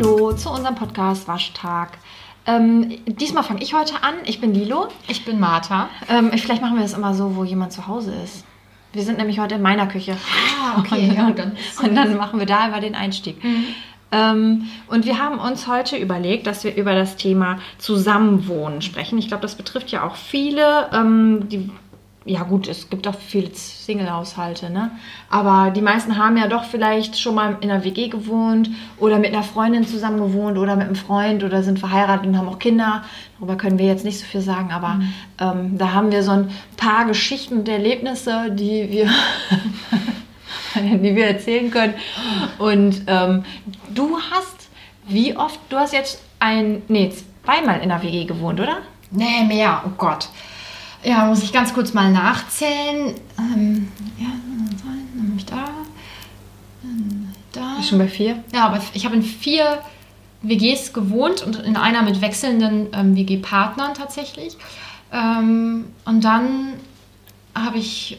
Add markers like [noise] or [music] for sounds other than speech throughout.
Hallo zu unserem Podcast Waschtag. Ähm, diesmal fange ich heute an. Ich bin Lilo. Ich bin Martha. Ähm, vielleicht machen wir das immer so, wo jemand zu Hause ist. Wir sind nämlich heute in meiner Küche. Ah, okay. Und, dann, und dann machen wir da über den Einstieg. Mhm. Ähm, und wir haben uns heute überlegt, dass wir über das Thema Zusammenwohnen sprechen. Ich glaube, das betrifft ja auch viele, ähm, die ja gut, es gibt auch viele Single-Haushalte, ne? Aber die meisten haben ja doch vielleicht schon mal in einer WG gewohnt oder mit einer Freundin zusammen gewohnt oder mit einem Freund oder sind verheiratet und haben auch Kinder. Darüber können wir jetzt nicht so viel sagen, aber Mhm. ähm, da haben wir so ein paar Geschichten und Erlebnisse, die wir, [laughs] die wir erzählen können. Und ähm, du hast, wie oft, du hast jetzt ein, nee, zweimal in einer WG gewohnt, oder? Nee, mehr. Oh Gott. Ja, muss ich ganz kurz mal nachzählen. Ähm, ja, dann bin ich da. Dann Da. Schon bei vier? Ja, aber ich habe in vier WGs gewohnt und in einer mit wechselnden ähm, WG-Partnern tatsächlich. Ähm, und dann habe ich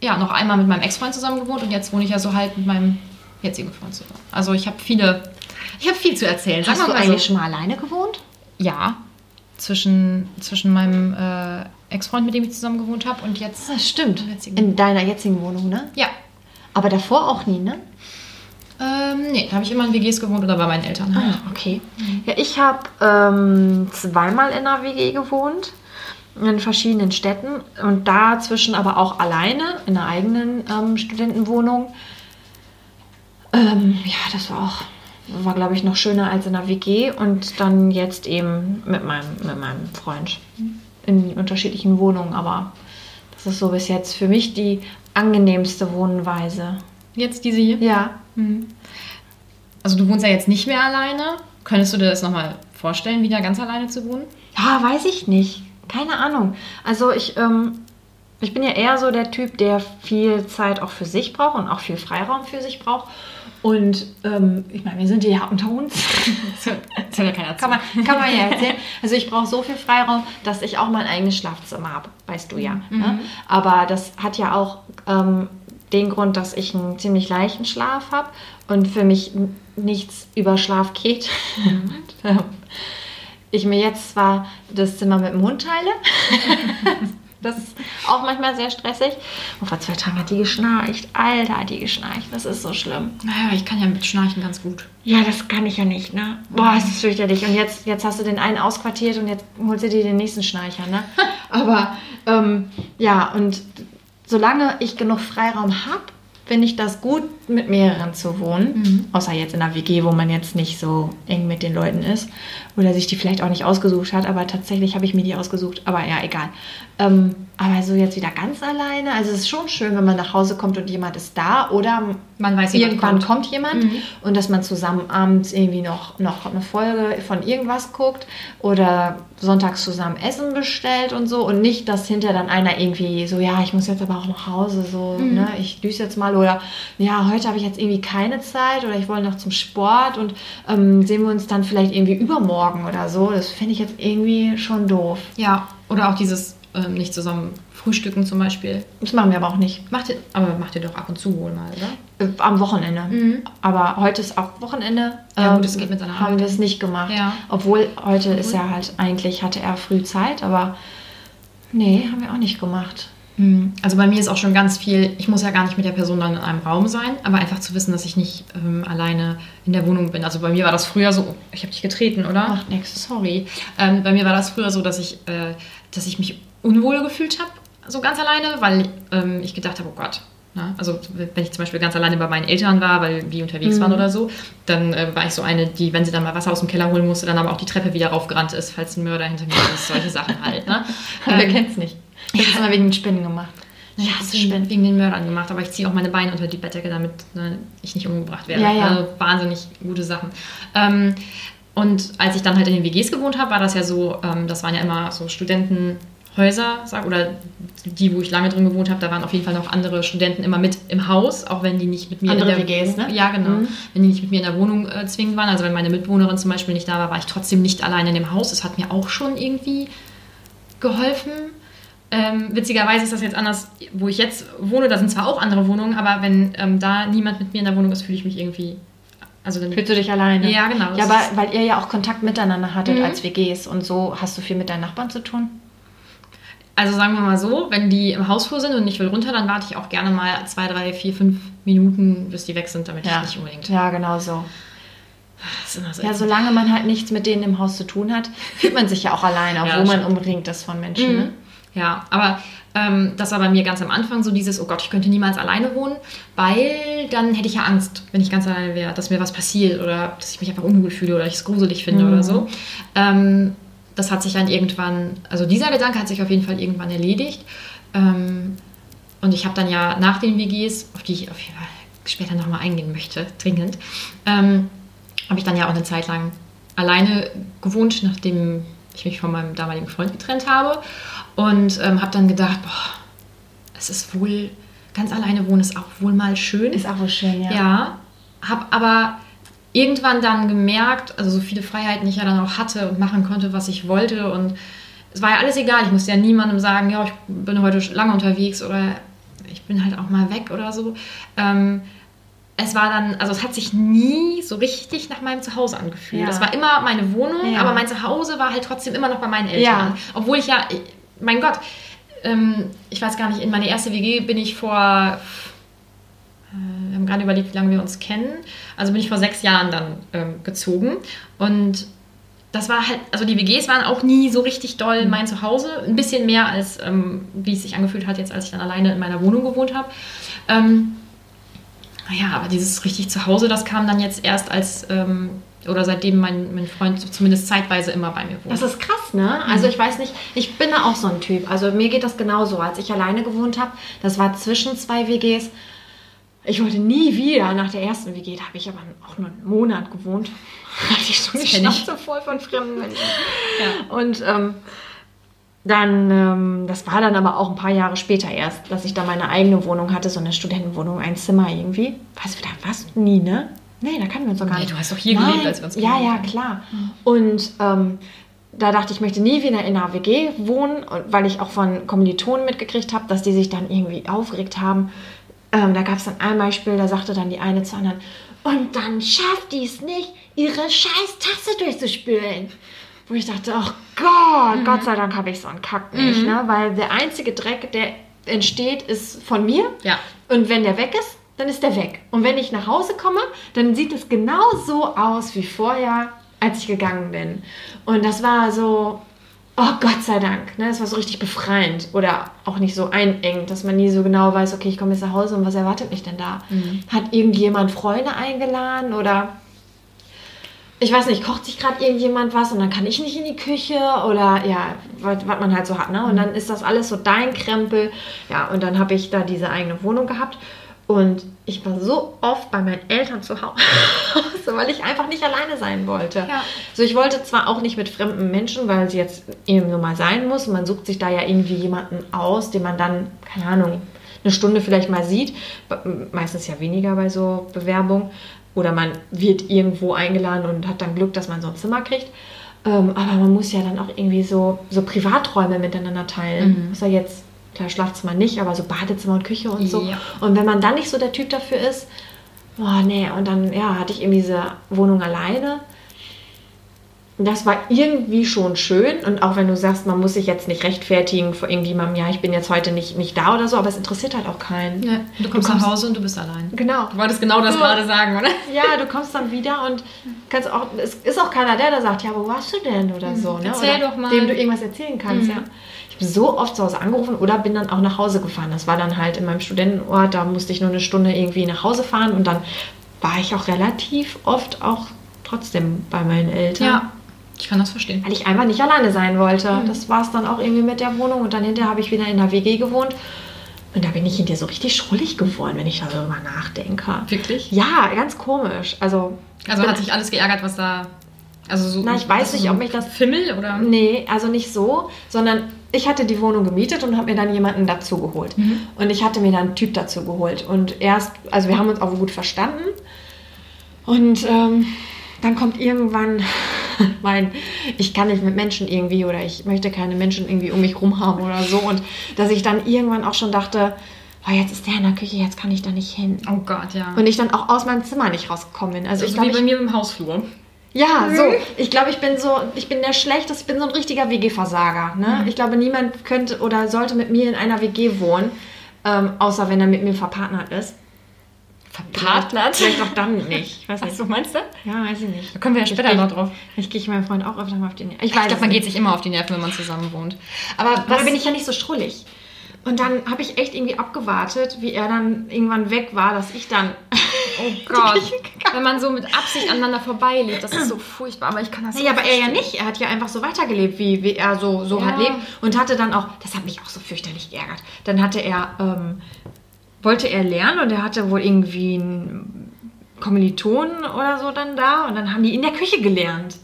ja noch einmal mit meinem Ex-Freund zusammen gewohnt und jetzt wohne ich ja so halt mit meinem jetzigen Freund zusammen. Also ich habe viele, ich habe viel zu erzählen. Hast du eigentlich schon mal alleine gewohnt? Ja, zwischen, zwischen meinem äh, Ex-Freund, mit dem ich zusammen gewohnt habe, und jetzt. Das stimmt. In deiner jetzigen Wohnung, ne? Ja. Aber davor auch nie, ne? Ähm, nee, da habe ich immer in WGs gewohnt oder bei meinen Eltern. halt. Ah, okay. Ja, ich habe ähm, zweimal in einer WG gewohnt, in verschiedenen Städten und dazwischen aber auch alleine in einer eigenen ähm, Studentenwohnung. Ähm, ja, das war auch, war glaube ich noch schöner als in einer WG und dann jetzt eben mit meinem, mit meinem Freund in unterschiedlichen Wohnungen, aber das ist so bis jetzt für mich die angenehmste Wohnweise. Jetzt diese hier. Ja, Also, du wohnst ja jetzt nicht mehr alleine. Könntest du dir das nochmal vorstellen, wieder ganz alleine zu wohnen? Ja, weiß ich nicht. Keine Ahnung. Also ich, ähm, ich bin ja eher so der Typ, der viel Zeit auch für sich braucht und auch viel Freiraum für sich braucht. Und ähm, ich meine, wir sind hier ja unter uns. Das hat ja keiner kann, man, kann man ja erzählen. Also ich brauche so viel Freiraum, dass ich auch mein eigenes Schlafzimmer habe, weißt du ja. Ne? Aber das hat ja auch ähm, den Grund, dass ich einen ziemlich leichten Schlaf habe und für mich nichts über Schlaf geht. Und, [laughs] ich mir jetzt zwar das Zimmer mit dem Hund teile. [laughs] Das ist auch manchmal sehr stressig. Und vor zwei Tagen hat die geschnarcht. Alter, hat die geschnarcht. Das ist so schlimm. Naja, ich kann ja mit Schnarchen ganz gut. Ja, das kann ich ja nicht, ne? Boah, es ist fürchterlich. Und jetzt, jetzt hast du den einen ausquartiert und jetzt holst du dir den nächsten Schnarcher, ne? [laughs] Aber ähm, ja, und solange ich genug Freiraum habe, finde ich das gut, mit mehreren zu wohnen. Außer jetzt in einer WG, wo man jetzt nicht so eng mit den Leuten ist. Oder sich die vielleicht auch nicht ausgesucht hat. Aber tatsächlich habe ich mir die ausgesucht. Aber ja, egal. Ähm, aber so jetzt wieder ganz alleine. Also es ist schon schön, wenn man nach Hause kommt und jemand ist da. Oder Man weiß, jemand irgendwann kommt. kommt, jemand und dass man zusammen abends irgendwie noch, noch eine Folge von irgendwas guckt oder sonntags zusammen Essen bestellt und so und nicht, dass hinter dann einer irgendwie so, ja, ich muss jetzt aber auch nach Hause, so, ne, ich düse jetzt mal oder ja, heute habe ich jetzt irgendwie keine Zeit oder ich wollte noch zum Sport und ähm, sehen wir uns dann vielleicht irgendwie übermorgen oder so. Das finde ich jetzt irgendwie schon doof. Ja, oder auch dieses ähm, nicht zusammen frühstücken zum Beispiel. Das machen wir aber auch nicht. Macht ihr, aber macht ihr doch ab und zu wohl mal, oder? Äh, Am Wochenende. Aber heute ist auch Wochenende. Ja, gut, Ähm, es geht mit seiner Haben Arbeit. wir es nicht gemacht. Ja. Obwohl heute ist ja halt eigentlich, hatte er früh Zeit, aber nee, haben wir auch nicht gemacht. Also bei mir ist auch schon ganz viel, ich muss ja gar nicht mit der Person dann in einem Raum sein, aber einfach zu wissen, dass ich nicht ähm, alleine in der Wohnung bin. Also bei mir war das früher so, ich habe dich getreten, oder? Macht nix. Sorry. Ähm, bei mir war das früher so, dass ich, äh, dass ich mich unwohl gefühlt habe, so ganz alleine, weil ähm, ich gedacht habe, oh Gott. Ne? Also wenn ich zum Beispiel ganz alleine bei meinen Eltern war, weil die unterwegs waren oder so, dann äh, war ich so eine, die, wenn sie dann mal Wasser aus dem Keller holen musste, dann aber auch die Treppe wieder raufgerannt ist, falls ein Mörder hinter mir ist, solche Sachen halt. Ne? [laughs] Wer Ähm, kennt's nicht? Ich habe es immer wegen den Spinnen gemacht. ich habe es wegen, den Mördern gemacht, aber ich ziehe auch meine Beine unter die Bettdecke, damit ne, ich nicht umgebracht werde. Ja, ja. Also wahnsinnig gute Sachen. Ähm, und als ich dann halt in den WGs gewohnt habe, war das ja so, ähm, das waren ja immer so Studentenhäuser, sag, oder die, wo ich lange drin gewohnt habe, da waren auf jeden Fall noch andere Studenten immer mit im Haus, auch wenn die nicht mit mir Andere in der WGs, Wohnung, ne? Ja, genau. Mhm. Wenn die nicht mit mir in der Wohnung äh, zwingend waren, also wenn meine Mitbewohnerin zum Beispiel nicht da war, war ich trotzdem nicht alleine in dem Haus. Das hat mir auch schon irgendwie geholfen. Ähm, witzigerweise ist das jetzt anders, wo ich jetzt wohne. Da sind zwar auch andere Wohnungen, aber wenn ähm, da niemand mit mir in der Wohnung ist, fühle ich mich irgendwie Also dann, Fühlst du dich alleine? Ja, genau. Ja, aber weil ihr ja auch Kontakt miteinander hattet Mhm. als WGs und so hast du viel mit deinen Nachbarn zu tun? Also sagen wir mal so, wenn die im Hausflur sind und ich will runter, dann warte ich auch gerne mal zwei, drei, vier, fünf Minuten, bis die weg sind, damit ich nicht unbedingt. Ja, genau so. So Ja, solange man halt nichts mit denen im Haus zu tun hat, fühlt man sich ja auch alleine, obwohl man stimmt. umringt ist von Menschen. Mhm. Ne? Ja, aber ähm, das war bei mir ganz am Anfang so dieses, oh Gott, ich könnte niemals alleine wohnen, weil dann hätte ich ja Angst, wenn ich ganz alleine wäre, dass mir was passiert oder dass ich mich einfach unwohl fühle oder ich es gruselig finde Mhm. oder so. Ähm, das hat sich dann irgendwann, also dieser Gedanke hat sich auf jeden Fall irgendwann erledigt. Ähm, und ich habe dann ja nach den WGs, auf die ich auf jeden Fall später nochmal eingehen möchte, dringend, ähm, habe ich dann ja auch eine Zeit lang alleine gewohnt, nachdem ich mich von meinem damaligen Freund getrennt habe. Und ähm, habe dann gedacht, boah, es ist wohl, ganz alleine wohnen ist auch wohl mal schön. Ist auch wohl schön, ja. Ja, habe aber irgendwann dann gemerkt, also so viele Freiheiten ich ja dann auch hatte und machen konnte, was ich wollte und es war ja alles egal. Ich musste ja niemandem sagen, ja, ich bin heute lange unterwegs oder ich bin halt auch mal weg oder so. Ähm, es war dann, also es hat sich nie so richtig nach meinem Zuhause angefühlt. Ja. Das war immer meine Wohnung, Ja. aber mein Zuhause war halt trotzdem immer noch bei meinen Eltern. Ja. Obwohl ich ja, mein Gott, ähm, ich weiß gar nicht, in meine erste WG bin ich vor wir haben gerade überlegt, wie lange wir uns kennen. Also bin ich vor sechs Jahren dann ähm, gezogen. Und das war halt, also die WGs waren auch nie so richtig doll mein Zuhause. Ein bisschen mehr als, ähm, wie es sich angefühlt hat, jetzt als ich dann alleine in meiner Wohnung gewohnt habe. Ähm, naja, aber dieses richtig Zuhause, das kam dann jetzt erst als, ähm, oder seitdem mein, mein Freund zumindest zeitweise immer bei mir wohnt. Das ist krass, ne? Also Mhm. ich weiß nicht, ich bin da auch so ein Typ. Also mir geht das genauso. Als ich alleine gewohnt habe, das war zwischen zwei WGs. Ich wollte nie wieder, nach der ersten WG, da habe ich aber auch nur einen Monat gewohnt, [laughs] hatte ich schon die. Schnauze voll von fremden Menschen. ja. Und ähm, dann, ähm, das war dann aber auch ein paar Jahre später erst, dass ich da meine eigene Wohnung hatte, so eine Studentenwohnung, ein Zimmer irgendwie. Weißt du, da warst du nie, ne? Nee, da kannten wir uns doch gar Nee, nicht. du hast doch hier gelebt, als wir uns Ja, ja, klar. Und ähm, da dachte ich, ich möchte nie wieder in einer WG wohnen, weil ich auch von Kommilitonen mitgekriegt habe, dass die sich dann irgendwie aufgeregt haben. Ähm, da gab es dann ein Beispiel, da sagte dann die eine zur anderen, und dann schafft die es nicht, ihre scheiß Tasse durchzuspülen. Wo ich dachte, ach Gott, Gott sei Dank habe ich so einen Kack nicht, ne? Weil der einzige Dreck, der entsteht, ist von mir. Ja. Und wenn der weg ist, dann ist der weg. Und wenn ich nach Hause komme, dann sieht es genau so aus wie vorher, als ich gegangen bin. Und das war so, oh Gott sei Dank, ne? Das war so richtig befreiend oder auch nicht so einengend, dass man nie so genau weiß, okay, ich komme jetzt nach Hause und was erwartet mich denn da? Hat irgendjemand Freunde eingeladen oder ich weiß nicht, kocht sich gerade irgendjemand was und dann kann ich nicht in die Küche oder ja, was, was man halt so hat, ne? Und dann ist das alles so dein Krempel. Ja, und dann habe ich da diese eigene Wohnung gehabt und ich war so oft bei meinen Eltern zu [laughs] Hause, weil ich einfach nicht alleine sein wollte. Ja. So, ich wollte zwar auch nicht mit fremden Menschen, weil sie jetzt eben nur mal sein muss. Man sucht sich da ja irgendwie jemanden aus, den man dann, keine Ahnung, eine Stunde vielleicht mal sieht. Meistens ja weniger bei so Bewerbungen. Oder man wird irgendwo eingeladen und hat dann Glück, dass man so ein Zimmer kriegt. Ähm, aber man muss ja dann auch irgendwie so, so Privaträume miteinander teilen. Mhm. Ist ja jetzt, klar, Schlafzimmer nicht, aber so Badezimmer und Küche und so. Ja. Und wenn man dann nicht so der Typ dafür ist, boah, nee, und dann, ja, hatte ich irgendwie diese Wohnung alleine. Das war irgendwie schon schön. Und auch wenn du sagst, man muss sich jetzt nicht rechtfertigen vor irgendjemandem, ja, ich bin jetzt heute nicht, nicht da oder so, aber es interessiert halt auch keinen. Ja, du kommst nach Hause und du bist allein. Genau. Du wolltest genau das So. gerade sagen, oder? [laughs] Ja, du kommst dann wieder und kannst auch, es ist auch keiner der, der sagt, ja, wo warst du denn oder so. Ne? Mhm. Erzähl oder doch mal. Dem du irgendwas erzählen kannst, Mhm. ja. Ich habe so oft zu Hause angerufen oder bin dann auch nach Hause gefahren. Das war dann halt in meinem Studentenort, da musste ich nur eine Stunde irgendwie nach Hause fahren und dann war ich auch relativ oft auch trotzdem bei meinen Eltern. Ja, ich kann das verstehen. Weil ich einfach nicht alleine sein wollte. Mhm. Das war es dann auch irgendwie mit der Wohnung und dann hinterher habe ich wieder in der WG gewohnt. Und da bin ich hinterher so richtig schrullig geworden, wenn ich darüber nachdenke. Wirklich? Ja, ganz komisch. Also, Also hat sich alles geärgert, was da. Also so, Na, ich weiß nicht, so ob mich das- Fimmel oder. Nee, also nicht so, sondern ich hatte die Wohnung gemietet und habe mir dann jemanden dazu geholt. Mhm. Und ich hatte mir dann einen Typ dazu geholt. Und erst, also wir haben uns auch gut verstanden. Und ähm, dann kommt irgendwann [laughs] mein, ich kann nicht mit Menschen irgendwie oder ich möchte keine Menschen irgendwie um mich rum haben oder so. Und dass ich dann irgendwann auch schon dachte, oh, jetzt ist der in der Küche, jetzt kann ich da nicht hin. Oh Gott, ja. Und ich dann auch aus meinem Zimmer nicht rausgekommen bin. Also ich so wie bei mir im Hausflur. ja, so. Ich glaube, ich bin so, ich bin der Schlechteste, ich bin so ein richtiger WG-Versager. Ne? Ich glaube, niemand könnte oder sollte mit mir in einer WG wohnen, ähm, außer wenn er mit mir verpartnert ist. Verpartnert? Vielleicht auch dann nicht. Ich weiß nicht. Was, so meinst du? Ja, weiß ich nicht. Da kommen wir ja später ich, noch drauf. Ich gehe meinem Freund auch öfter mal auf die Nerven. Ich Ich weiß glaube, man nicht. geht sich immer auf die Nerven, wenn man zusammen wohnt. Aber da bin ich ja nicht so schrullig. Und dann habe ich echt irgendwie abgewartet, wie er dann irgendwann weg war, dass ich dann. Oh [laughs] Gott. Wenn man so mit Absicht aneinander vorbeilebt, das ist so [clears throat] furchtbar. Aber ich kann das Nee, aber er ja nicht. Er hat ja einfach so weitergelebt, wie, wie er so, so Ja. halt lebt. Und hatte dann auch, das hat mich auch so fürchterlich geärgert. Dann hatte er, ähm, wollte er lernen und er hatte wohl irgendwie einen Kommilitonen oder so dann da. Und dann haben die in der Küche gelernt.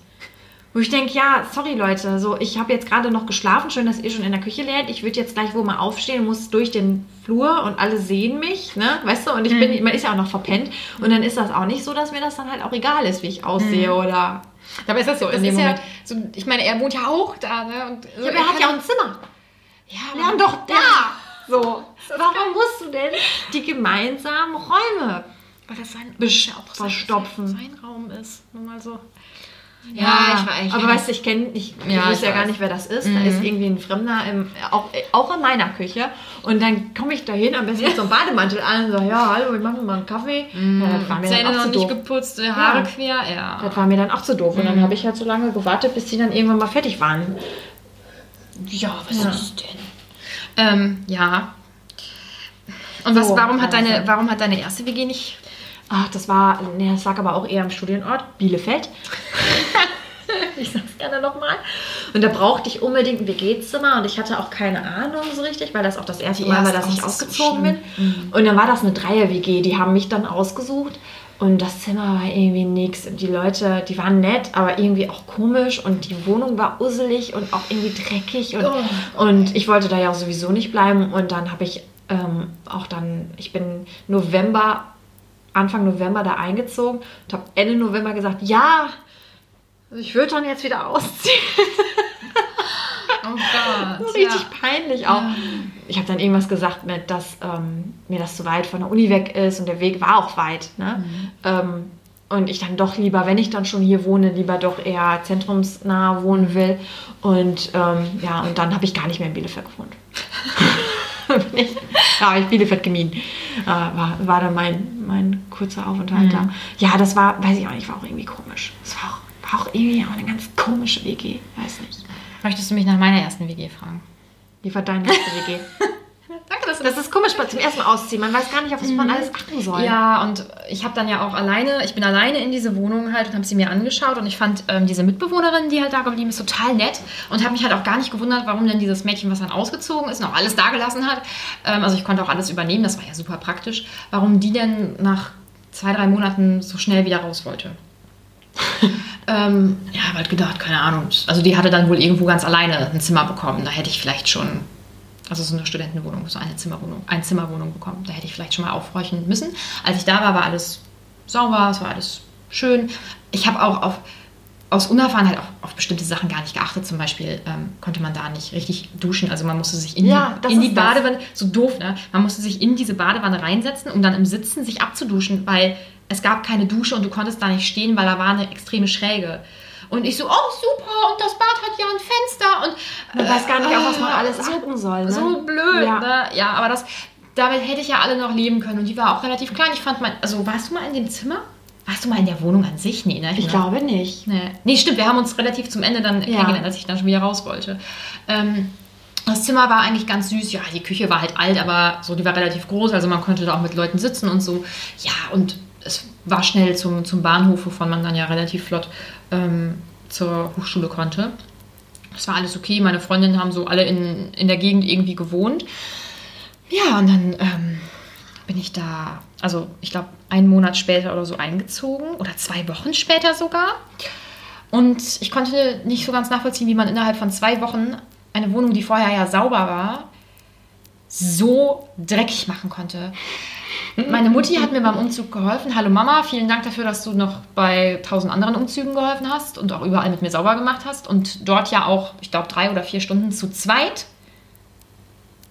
Wo ich denke, ja, sorry Leute, so ich habe jetzt gerade noch geschlafen, schön, dass ihr schon in der Küche lernt. Ich würde jetzt gleich wohl mal aufstehen, muss durch den Flur und alle sehen mich, ne, weißt du? Und ich bin, man ist ja auch noch verpennt. Und dann ist das auch nicht so, dass mir das dann halt auch egal ist, wie ich aussehe oder Dabei ist das so. in dem ja Moment. so, ich meine, er wohnt ja auch da, ne? Und Ja, aber er hat ja auch ein Zimmer. Ja, Lern doch da. So. Warum musst du denn die gemeinsamen Räume? Weil das sein, Besch- ja auch verstopfen. Sein, Raum ist. Nur mal so. aber weißt du, ich kenne, ich, ich Ja, ich ja gar weiß. nicht, wer das ist. Da ist irgendwie ein Fremder, im, auch, auch in meiner Küche. Und dann komme ich da hin, am besten mit so einem Bademantel an und sage, ja, hallo, wir machen mal einen Kaffee. Ja, das war mir Zähne dann auch noch zu nicht doof. geputzt, äh, Haare Ja. quer, ja. Das war mir dann auch zu doof. Und dann habe ich halt so lange gewartet, bis die dann irgendwann mal fertig waren. Ja, was ist denn? Ähm, ja. Und was, So, warum, hat also. deine, warum hat deine erste WG nicht. Ach, das war, nee, das lag aber auch eher am Studienort, Bielefeld. [laughs] ich sag's gerne nochmal. Und da brauchte ich unbedingt ein WG-Zimmer und ich hatte auch keine Ahnung so richtig, weil das auch das erste Mal war, dass ich so ausgezogen bin. schlimm. Und dann war das eine Dreier-WG, die haben mich dann ausgesucht. Und das Zimmer war irgendwie nix. Und die Leute, die waren nett, aber irgendwie auch komisch. Und die Wohnung war usselig und auch irgendwie dreckig. Und, und ich wollte da ja auch sowieso nicht bleiben. Und dann habe ich ähm, auch dann, ich bin November Anfang November da eingezogen und habe Ende November gesagt, ja, ich würde dann jetzt wieder ausziehen. Oh Gott. [laughs] Richtig peinlich auch. Ich habe dann irgendwas gesagt mit, dass ähm, mir das zu weit von der Uni weg ist und der Weg war auch weit. Ne? Ähm, und ich dann doch lieber, wenn ich dann schon hier wohne, lieber doch eher zentrumsnah wohnen will. Und ähm, ja, und dann habe ich gar nicht mehr in Bielefeld gewohnt. [laughs] Ja, habe ich Bielefeld gemieden. Äh, war, war dann mein, mein kurzer Aufenthalt da. Ja, das war, weiß ich auch nicht, war auch irgendwie komisch. Es war auch, war auch irgendwie auch eine ganz komische WG. Weiß nicht. Möchtest du mich nach meiner ersten WG fragen? Wie war deine erste WG? Danke, dass du Das ist komisch zum ersten Mal ausziehen. Man weiß gar nicht, auf was man alles achten soll. Ja, und ich habe dann ja auch alleine, ich bin alleine in diese Wohnung halt und habe sie mir angeschaut und ich fand ähm, diese Mitbewohnerin, die halt da geblieben ist, total nett und habe mich halt auch gar nicht gewundert, warum denn dieses Mädchen, was dann ausgezogen ist, noch alles dagelassen hat. Ähm, also ich konnte auch alles übernehmen, das war ja super praktisch. Warum die denn nach zwei, drei Monaten so schnell wieder raus wollte. [laughs] ähm, ja, habe halt gedacht, keine Ahnung. Also die hatte dann wohl irgendwo ganz alleine ein Zimmer bekommen. Da hätte ich vielleicht schon also so eine Studentenwohnung, so eine Zimmerwohnung, eine Zimmerwohnung bekommen. Da hätte ich vielleicht schon mal aufhorchen müssen. Als ich da war, war alles sauber, es war alles schön. Ich habe auch auf, aus Unerfahrenheit auch auf bestimmte Sachen gar nicht geachtet. Zum Beispiel ähm, konnte man da nicht richtig duschen. Also man musste sich in Ja, die, in die. Badewanne, so doof, ne? Man musste sich in diese Badewanne reinsetzen, um dann im Sitzen sich abzuduschen, weil es gab keine Dusche und du konntest da nicht stehen, weil da war eine extreme Schräge. Und ich so, oh super, und das Bad hat ja ein Fenster und Man weiß gar nicht, auf was man äh, alles achten soll. Ne? so blöd, Ja. ne? Ja, aber das, damit hätte ich ja alle noch leben können. Und die war auch relativ klein. Ich fand mein, also warst du mal in dem Zimmer? Warst du mal in der Wohnung an sich? Nee, ne? Ich ne? glaube nicht. Nee. nee, stimmt, wir haben uns relativ zum Ende dann Ja. kennengelernt, als ich dann schon wieder raus wollte. Ähm, das Zimmer war eigentlich ganz süß. Ja, die Küche war halt alt, aber so, die war relativ groß, also man konnte da auch mit Leuten sitzen und so. Ja, und es war schnell zum, zum Bahnhof, wovon man dann ja relativ flott ähm, zur Hochschule konnte. Das war alles okay. Meine Freundinnen haben so alle in, in der Gegend irgendwie gewohnt. Ja, und dann ähm, bin ich da, also ich glaube, einen Monat später oder so eingezogen oder zwei Wochen später sogar. Und ich konnte nicht so ganz nachvollziehen, wie man innerhalb von zwei Wochen eine Wohnung, die vorher ja sauber war, so dreckig machen konnte. Meine Mutti hat mir beim Umzug geholfen. Hallo Mama, vielen Dank dafür, dass du noch bei tausend anderen Umzügen geholfen hast und auch überall mit mir sauber gemacht hast. Und dort ja auch, ich glaube, drei oder vier Stunden zu zweit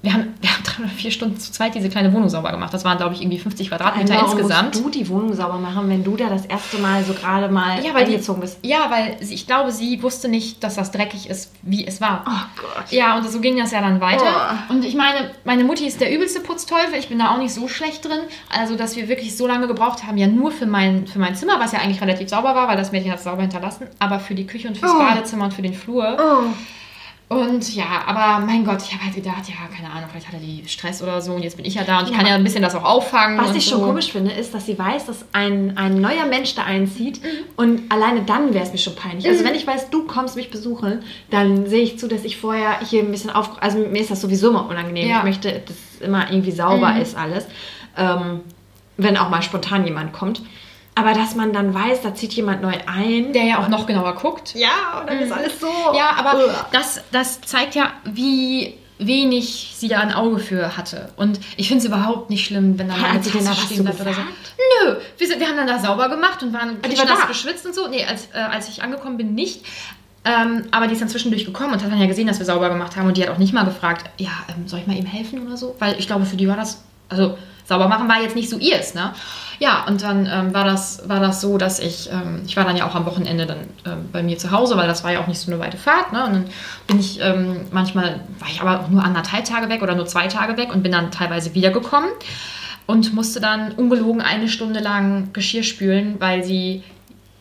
wir haben, wir haben drei oder vier Stunden zu zweit diese kleine Wohnung sauber gemacht. Das waren, glaube ich, irgendwie 50 Quadratmeter Warum insgesamt. musst du die Wohnung sauber machen, wenn du da das erste Mal so gerade mal Ja, weil angezogen bist? Ja, weil sie, ich glaube, sie wusste nicht, dass das dreckig ist, wie es war. Oh Gott. Ja, und so ging das ja dann weiter. Oh. Und ich meine, meine Mutti ist der übelste Putzteufel. Ich bin da auch nicht so schlecht drin. Also, dass wir wirklich so lange gebraucht haben, ja nur für mein, für mein Zimmer, was ja eigentlich relativ sauber war, weil das Mädchen hat es sauber hinterlassen, aber für die Küche und fürs Oh. Badezimmer und für den Flur. Oh. Und ja, aber mein Gott, ich habe halt gedacht, ja, keine Ahnung, vielleicht hatte die Stress oder so und jetzt bin ich ja da und ich kann ja ein bisschen das auch auffangen. Was ich so. schon komisch finde, ist, dass sie weiß, dass ein, ein neuer Mensch da einzieht Mhm. und alleine dann wäre es mir schon peinlich. Also wenn ich weiß, du kommst mich besuchen, dann sehe ich zu, dass ich vorher hier ein bisschen auf... Also mir ist das sowieso immer unangenehm. Ja. Ich möchte, dass es immer irgendwie sauber Mhm. ist alles. Ähm, wenn auch mal spontan jemand kommt. Aber dass man dann weiß, da zieht jemand neu ein. Der ja auch noch genauer guckt. ja, und dann ist alles so... Ja, aber Uah. das, das zeigt ja, wie wenig sie da ein Auge für hatte. Und ich finde es überhaupt nicht schlimm, wenn dann Hat eine da Tasse stehen bleibt oder so. Nö, wir, sind, wir haben dann da sauber gemacht und waren die war nass da? geschwitzt und so. Nee, als, äh, als ich angekommen bin, nicht. Ähm, aber die ist dann zwischendurch gekommen und hat dann ja gesehen, dass wir sauber gemacht haben. Und die hat auch nicht mal gefragt, ja, ähm, soll ich mal ihm helfen oder so? Weil ich glaube, für die war das, also sauber machen war jetzt nicht so ihrs, ne? Ja, und dann ähm, war, das, war das so, dass ich, ähm, ich war dann ja auch am Wochenende dann ähm, bei mir zu Hause, weil das war ja auch nicht so eine weite Fahrt, ne? Und dann bin ich ähm, manchmal, war ich aber auch nur anderthalb Tage weg oder nur zwei Tage weg und bin dann teilweise wiedergekommen und musste dann ungelogen eine Stunde lang Geschirr spülen, weil sie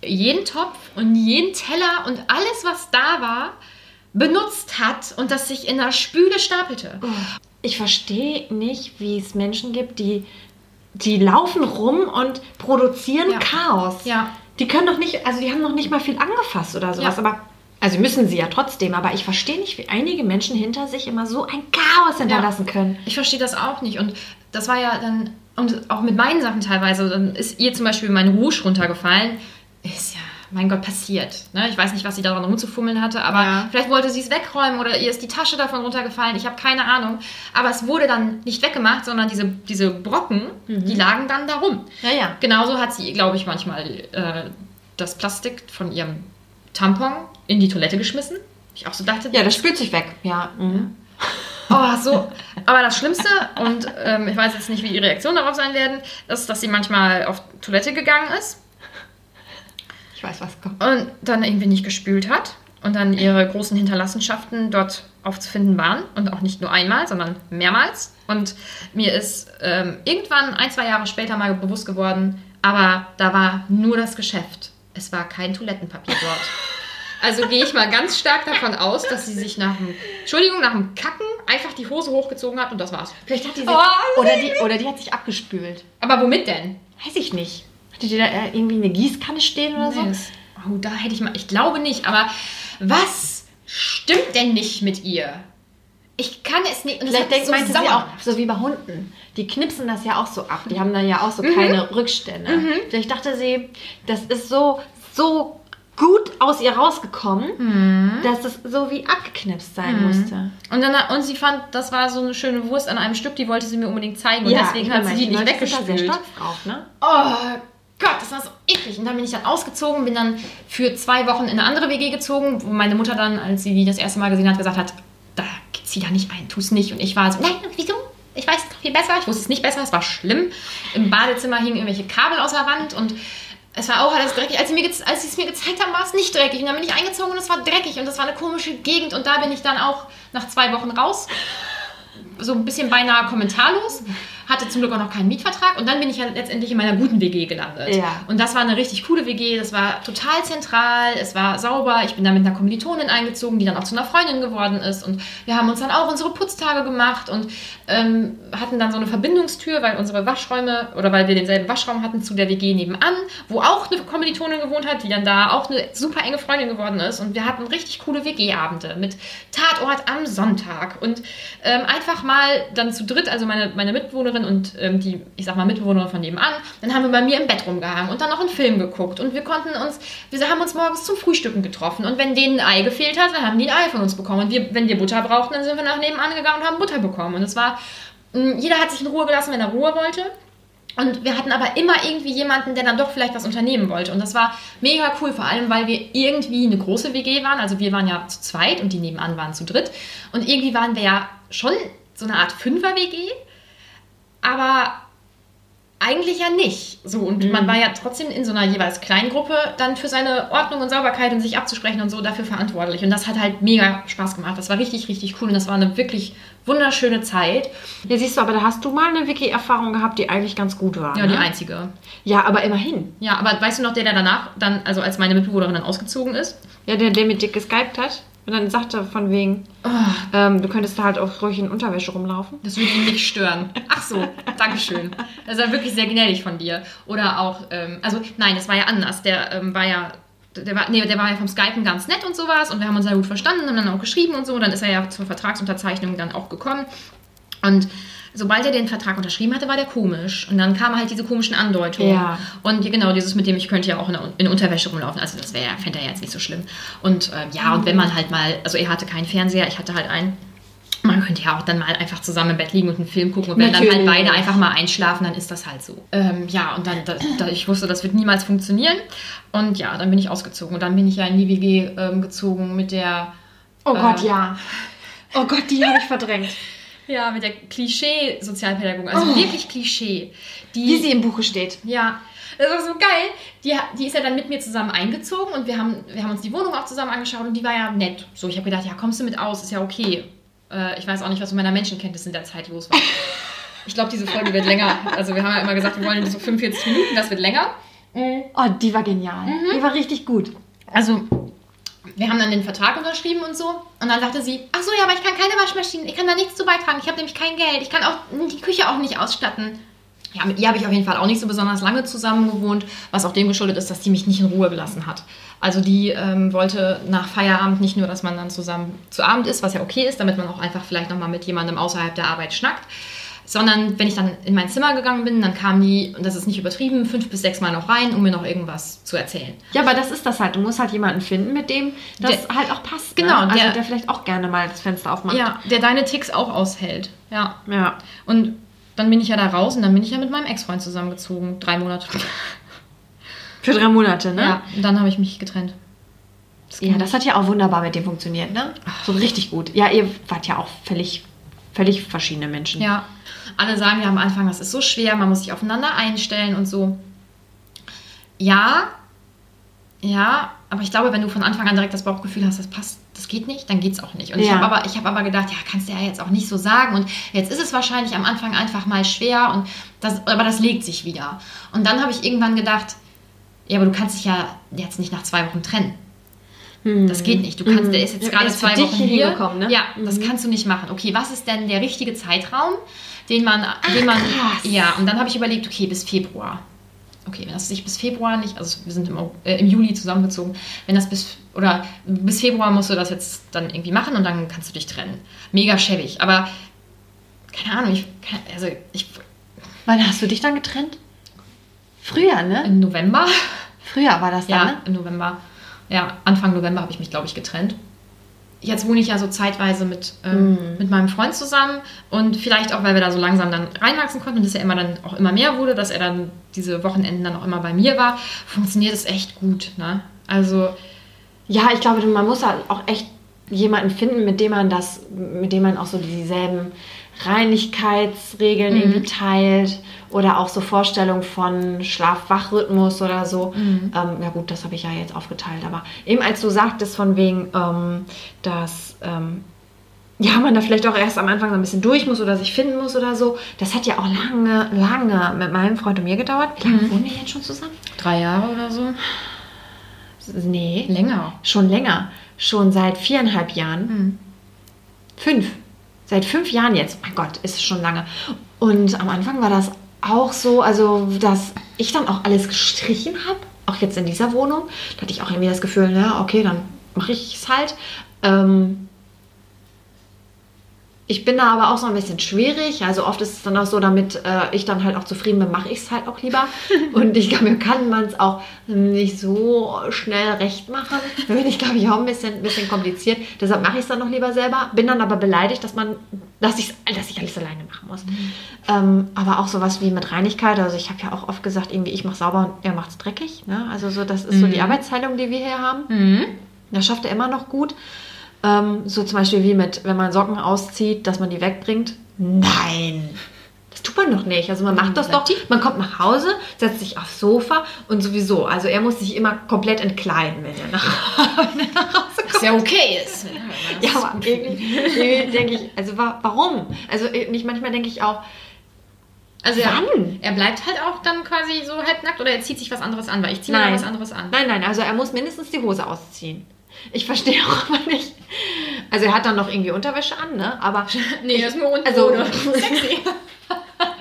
jeden Topf und jeden Teller und alles, was da war, benutzt hat und das sich in der Spüle stapelte. Ich verstehe nicht, wie es Menschen gibt, die, die laufen rum und produzieren Ja. Chaos. Ja. Die können doch nicht, also die haben noch nicht mal viel angefasst oder sowas, Ja. aber. Also müssen sie ja trotzdem, aber ich verstehe nicht, wie einige Menschen hinter sich immer so ein Chaos hinterlassen können. Ich verstehe das auch nicht. Und das war ja dann, und auch mit meinen Sachen teilweise, dann ist ihr zum Beispiel mein Rouge runtergefallen. Mein Gott, passiert. Ne? Ich weiß nicht, was sie daran rumzufummeln hatte, aber Ja. vielleicht wollte sie es wegräumen oder ihr ist die Tasche davon runtergefallen. Ich habe keine Ahnung. Aber es wurde dann nicht weggemacht, sondern diese, diese Brocken, die lagen dann da rum. Ja, ja. Genauso hat sie, glaube ich, manchmal äh, das Plastik von ihrem Tampon in die Toilette geschmissen. Ich auch so dachte, Ja, das spült sich weg. Ja. Mhm. Oh, so. Aber das Schlimmste, und ähm, ich weiß jetzt nicht, wie die Reaktionen darauf sein werden, ist, dass sie manchmal auf Toilette gegangen ist Ich weiß, was kommt. und dann irgendwie nicht gespült hat und dann ihre großen Hinterlassenschaften dort aufzufinden waren. Und auch nicht nur einmal, sondern mehrmals. Und mir ist ähm, irgendwann ein, zwei Jahre später mal bewusst geworden, aber da war nur das Geschäft. Es war kein Toilettenpapier dort. Also gehe ich mal ganz stark davon aus, dass sie sich nach dem, Entschuldigung, nach dem Kacken einfach die Hose hochgezogen hat und das war's. Vielleicht hat die sich, Oh, oder, die, oder die hat sich abgespült. Aber womit denn? Weiß ich nicht. Die da äh, irgendwie eine Gießkanne stehen oder so? Nee, das- Oh, da hätte ich mal. Ich glaube nicht, aber was stimmt denn nicht mit ihr? Ich kann es nicht. Und Vielleicht denkt, so meinte sie auch, so wie bei Hunden. Die knipsen das ja auch so ab. Die haben dann ja auch so keine Rückstände. Vielleicht dachte sie, das ist so, so gut aus ihr rausgekommen, dass es so wie abgeknipst sein musste. Und, dann, und sie fand, das war so eine schöne Wurst an einem Stück, die wollte sie mir unbedingt zeigen. Und deswegen hat sie die nicht da sehr weggespült. stolz drauf, ne? Oh Gott, das war so eklig. Und dann bin ich dann ausgezogen, bin dann für zwei Wochen in eine andere WG gezogen, wo meine Mutter dann, als sie die das erste Mal gesehen hat, gesagt hat, da zieh da nicht ein, tu es nicht. Und ich war so, nein, wieso? Ich weiß es doch viel besser. Ich wusste es nicht besser, es war schlimm. Im Badezimmer hingen irgendwelche Kabel aus der Wand und es war auch alles dreckig. Als sie, mir, als sie es mir gezeigt haben, war es nicht dreckig. Und dann bin ich eingezogen und es war dreckig und das war eine komische Gegend. Und da bin ich dann auch nach zwei Wochen raus so ein bisschen beinahe kommentarlos, hatte zum Glück auch noch keinen Mietvertrag und dann bin ich ja letztendlich in meiner guten WG gelandet. Ja. Und das war eine richtig coole WG, das war total zentral, es war sauber, ich bin da mit einer Kommilitonin eingezogen, die dann auch zu einer Freundin geworden ist und wir haben uns dann auch unsere Putztage gemacht und ähm, hatten dann so eine Verbindungstür, weil unsere Waschräume oder weil wir denselben Waschraum hatten zu der WG nebenan, wo auch eine Kommilitonin gewohnt hat, die dann da auch eine super enge Freundin geworden ist und wir hatten richtig coole WG-Abende mit Tatort am Sonntag und ähm, einfach mal dann zu dritt, also meine, meine Mitbewohnerin und ähm, die, ich sag mal, Mitbewohnerin von nebenan, dann haben wir bei mir im Bett rumgehangen und dann noch einen Film geguckt und wir konnten uns, wir haben uns morgens zum Frühstücken getroffen und wenn denen ein Ei gefehlt hat, dann haben die ein Ei von uns bekommen und wir, wenn wir Butter brauchten, dann sind wir nach nebenan gegangen und haben Butter bekommen und es war, mh, jeder hat sich in Ruhe gelassen, wenn er Ruhe wollte. Und wir hatten aber immer irgendwie jemanden, der dann doch vielleicht was unternehmen wollte. Und das war mega cool, vor allem, weil wir irgendwie eine große WG waren. Also wir waren ja zu zweit und die nebenan waren zu dritt. Und irgendwie waren wir ja schon so eine Art Fünfer-WG, aber eigentlich ja nicht. So, und Mhm. man war ja trotzdem in so einer jeweils kleinen Gruppe dann für seine Ordnung und Sauberkeit und sich abzusprechen und so dafür verantwortlich. Und das hat halt mega Spaß gemacht. Das war richtig, richtig cool und das war eine wirklich wunderschöne Zeit. Ja, siehst du, aber da hast du mal eine Wiki-Erfahrung gehabt, die eigentlich ganz gut war. Ja, ne? die einzige. Ja, aber immerhin. Ja, aber weißt du noch, der, der danach dann, also als meine Mitbewohnerin dann ausgezogen ist? Ja, der, der mit dir geskypt hat und dann sagte von wegen, ähm, du könntest da halt auch ruhig in Unterwäsche rumlaufen. Das würde ihn nicht stören. Ach so, Dankeschön. Das war wirklich sehr gnädig von dir. Oder auch, ähm, also nein, das war ja anders. Der ähm, war ja, der war, nee, der war ja vom Skypen ganz nett und sowas und wir haben uns sehr gut verstanden und dann auch geschrieben und so. Dann ist er ja zur Vertragsunterzeichnung dann auch gekommen. Und sobald er den Vertrag unterschrieben hatte, war der komisch. Und dann kamen halt diese komischen Andeutungen. Ja. Und genau, dieses mit dem, ich könnte ja auch in, in Unterwäsche rumlaufen. Also das wäre, fände er jetzt nicht so schlimm. Und ähm, ja, und wenn man halt mal, also er hatte keinen Fernseher, ich hatte halt einen. Man könnte ja auch dann mal einfach zusammen im Bett liegen und einen Film gucken. Und wenn dann Natürlich. halt beide einfach mal einschlafen, dann ist das halt so. Ähm, ja, und dann, da, da, ich wusste, das wird niemals funktionieren. Und ja, dann bin ich ausgezogen. Und dann bin ich ja in die WG ähm, gezogen mit der, Oh Äh. Gott, ja. Oh Gott, die habe ich verdrängt. [laughs] ja, mit der Klischee-Sozialpädagogin. Also wirklich Klischee. Die, Wie sie im Buche steht. Ja, das war so geil. Die, die ist ja dann mit mir zusammen eingezogen und wir haben, wir haben uns die Wohnung auch zusammen angeschaut und die war ja nett. So, ich habe gedacht, ja, kommst du mit aus, ist ja okay. Äh, ich weiß auch nicht, was mit meiner Menschenkenntnis in der Zeit los war. [laughs] Ich glaube, diese Folge wird länger. Also wir haben ja immer gesagt, wir wollen so 45 Minuten, das wird länger. Oh, die war genial. Die war richtig gut. Also, wir haben dann den Vertrag unterschrieben und so. Und dann sagte sie, ach so, ja, aber ich kann keine Waschmaschine, ich kann da nichts zu beitragen. Ich habe nämlich kein Geld. Ich kann auch die Küche auch nicht ausstatten. Ja, mit ihr habe ich auf jeden Fall auch nicht so besonders lange zusammen gewohnt, was auch dem geschuldet ist, dass die mich nicht in Ruhe gelassen hat. Also die ähm, wollte nach Feierabend nicht nur, dass man dann zusammen zu Abend ist, was ja okay ist, damit man auch einfach vielleicht nochmal mit jemandem außerhalb der Arbeit schnackt, sondern wenn ich dann in mein Zimmer gegangen bin, dann kamen die, und das ist nicht übertrieben, fünf bis sechs Mal noch rein, um mir noch irgendwas zu erzählen. Ja, aber das ist das halt. Du musst halt jemanden finden, mit dem das Der- halt auch passt. Genau, Ne? Also der- der, vielleicht auch gerne mal das Fenster aufmacht. Ja, der deine Ticks auch aushält. Ja. Ja. Und dann bin ich ja da raus und dann bin ich ja mit meinem Ex-Freund zusammengezogen. Drei Monate. [laughs] Für drei Monate, ne? Ja, und dann habe ich mich getrennt. Ja, das hat ja auch wunderbar mit dem funktioniert, ne? So richtig gut. Ja, ihr wart ja auch völlig, völlig verschiedene Menschen. Ja. Alle sagen ja am Anfang, das ist so schwer, man muss sich aufeinander einstellen und so. Ja, ja, aber ich glaube, wenn du von Anfang an direkt das Bauchgefühl hast, das passt, das geht nicht, dann geht es auch nicht. Und ich Ja. habe aber, ich hab aber gedacht, ja, kannst du ja jetzt auch nicht so sagen. Und jetzt ist es wahrscheinlich am Anfang einfach mal schwer, und das, aber das legt sich wieder. Und dann habe ich irgendwann gedacht, ja, aber du kannst dich ja jetzt nicht nach zwei Wochen trennen. Das geht nicht. Du kannst, der ist jetzt Ja, gerade er zwei Wochen hier hingekommen, ne? Ja, das kannst du nicht machen. Okay, was ist denn der richtige Zeitraum, den man, den man, krass. ja, und dann habe ich überlegt, okay, bis Februar. Okay, wenn das sich bis Februar nicht, also wir sind im, äh, im Juli zusammengezogen, wenn das bis, oder bis Februar musst du das jetzt dann irgendwie machen und dann kannst du dich trennen. Mega schäbig, aber keine Ahnung, ich, also ich, Wann hast du dich dann getrennt? Früher, ne? im November, Früher war das dann, ja, ne? im November, ja, Anfang November habe ich mich, glaube ich, getrennt. Jetzt wohne ich ja so zeitweise mit, ähm, mit meinem Freund zusammen und vielleicht auch, weil wir da so langsam dann reinwachsen konnten und es ja immer dann auch immer mehr wurde, dass er dann diese Wochenenden dann auch immer bei mir war, funktioniert es echt gut. Ne? Also Ja, ich glaube, man muss halt auch echt jemanden finden, mit dem man das, mit dem man auch so dieselben Reinigkeitsregeln irgendwie teilt oder auch so Vorstellungen von Schlaf-Wach-Rhythmus oder so. Ähm, ja gut, das habe ich ja jetzt aufgeteilt, aber eben als du sagtest von wegen, ähm, dass ähm, ja, man da vielleicht auch erst am Anfang so ein bisschen durch muss oder sich finden muss oder so. Das hat ja auch lange, lange mit meinem Freund und mir gedauert. Wie lange wohnen wir jetzt schon zusammen? drei Jahre oder so. Nee, Länger. schon länger. Schon seit viereinhalb Jahren. Fünf. Seit fünf Jahren jetzt. Mein Gott, ist es schon lange. Und am Anfang war das auch so, also dass ich dann auch alles gestrichen habe. Auch jetzt in dieser Wohnung. Da hatte ich auch irgendwie das Gefühl, na, okay, dann mache ich es halt. Ähm, ich bin da aber auch so ein bisschen schwierig. Also oft ist es dann auch so, damit äh, ich dann halt auch zufrieden bin, mache ich es halt auch lieber. [laughs] Und ich glaube, mir kann man es auch nicht so schnell recht machen. Da bin ich, glaube ich, auch ein bisschen, bisschen kompliziert. Deshalb mache ich es dann noch lieber selber. Bin dann aber beleidigt, dass man, dass, ich's, dass ich alles alleine machen muss. Ähm, aber auch sowas wie mit Reinigkeit. Also ich habe ja auch oft gesagt, irgendwie ich mache sauber und er macht es dreckig. Ne? Also so, das ist so die Arbeitsteilung, die wir hier haben. Das schafft er immer noch gut. Ähm, so zum Beispiel wie mit, wenn man Socken auszieht, dass man die wegbringt. Nein. Das tut man doch nicht. Also man macht das doch. Man kommt nach Hause, setzt sich aufs Sofa und sowieso. Also er muss sich immer komplett entkleiden, wenn er nach, wenn er [laughs] nach Hause kommt. Was ja okay ist. [laughs] Ja, aber irgendwie, irgendwie denke ich, also wa warum? Also nicht manchmal denke ich auch, Also er, er bleibt halt auch dann quasi so halbnackt oder er zieht sich was anderes an, weil ich ziehe mir was anderes an. Nein, nein, also er muss mindestens die Hose ausziehen. Ich verstehe auch aber nicht. Also er hat dann noch irgendwie Unterwäsche an, ne? Aber [laughs] Nee, das ist nur unten also ohne. [laughs] Sexy.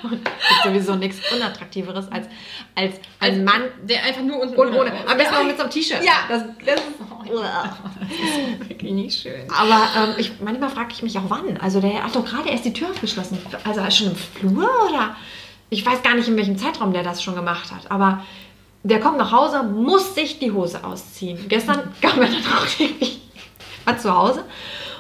gibt sowieso nichts Unattraktiveres als, als ein Mann Der einfach nur unten und ohne. Am besten auch mit so einem T-Shirt. Ja. Das, [laughs] das ist, Wirklich nicht schön. aber ähm, ich, manchmal frage ich mich auch wann. Also der hat doch gerade erst die Tür aufgeschlossen. Also schon im Flur oder? Ich weiß gar nicht, in welchem Zeitraum der das schon gemacht hat. Aber der kommt nach Hause, muss sich die Hose ausziehen. Gestern [laughs] kam er dann auch irgendwie war zu Hause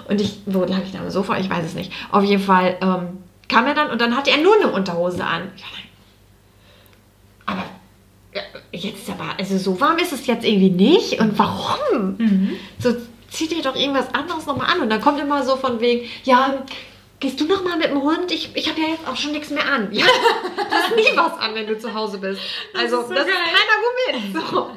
und ich, wo lag ich da am Sofa? Ich weiß es nicht. Auf jeden Fall ähm, kam er dann und dann hatte er nur eine Unterhose an. Ich dachte, aber ja, jetzt ist aber, also so warm ist es jetzt irgendwie nicht. Und warum? So, zieh dir doch irgendwas anderes nochmal an. Und dann kommt immer so von wegen, ja, gehst du nochmal mit dem Hund? Ich, ich habe ja jetzt auch schon nichts mehr an. Ja, du hast nie was an, wenn du zu Hause bist. Also, das ist ist, so geil. kein Argument. So.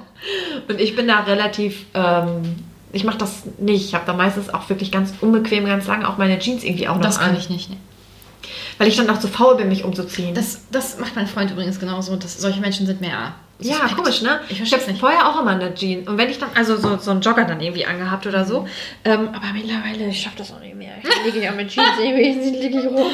Und ich bin da relativ, ähm, ich mache das nicht. Ich habe da meistens auch wirklich ganz unbequem, ganz lange auch meine Jeans irgendwie auch noch Das an. kann ich nicht. Nee. Weil ich dann auch zu faul bin, mich umzuziehen. Das, das macht mein Freund übrigens genauso. Das, solche Menschen sind mehr. Ja, suspekt. komisch, ne? Ich Ich habe es nicht. vorher auch immer eine Jeans. Und wenn ich dann, also so, so einen Jogger dann irgendwie angehabt oder so. Ähm, aber mittlerweile, ich schaffe das auch nicht mehr. Ich [laughs] liege ja mit Jeans irgendwie, liege ich rum.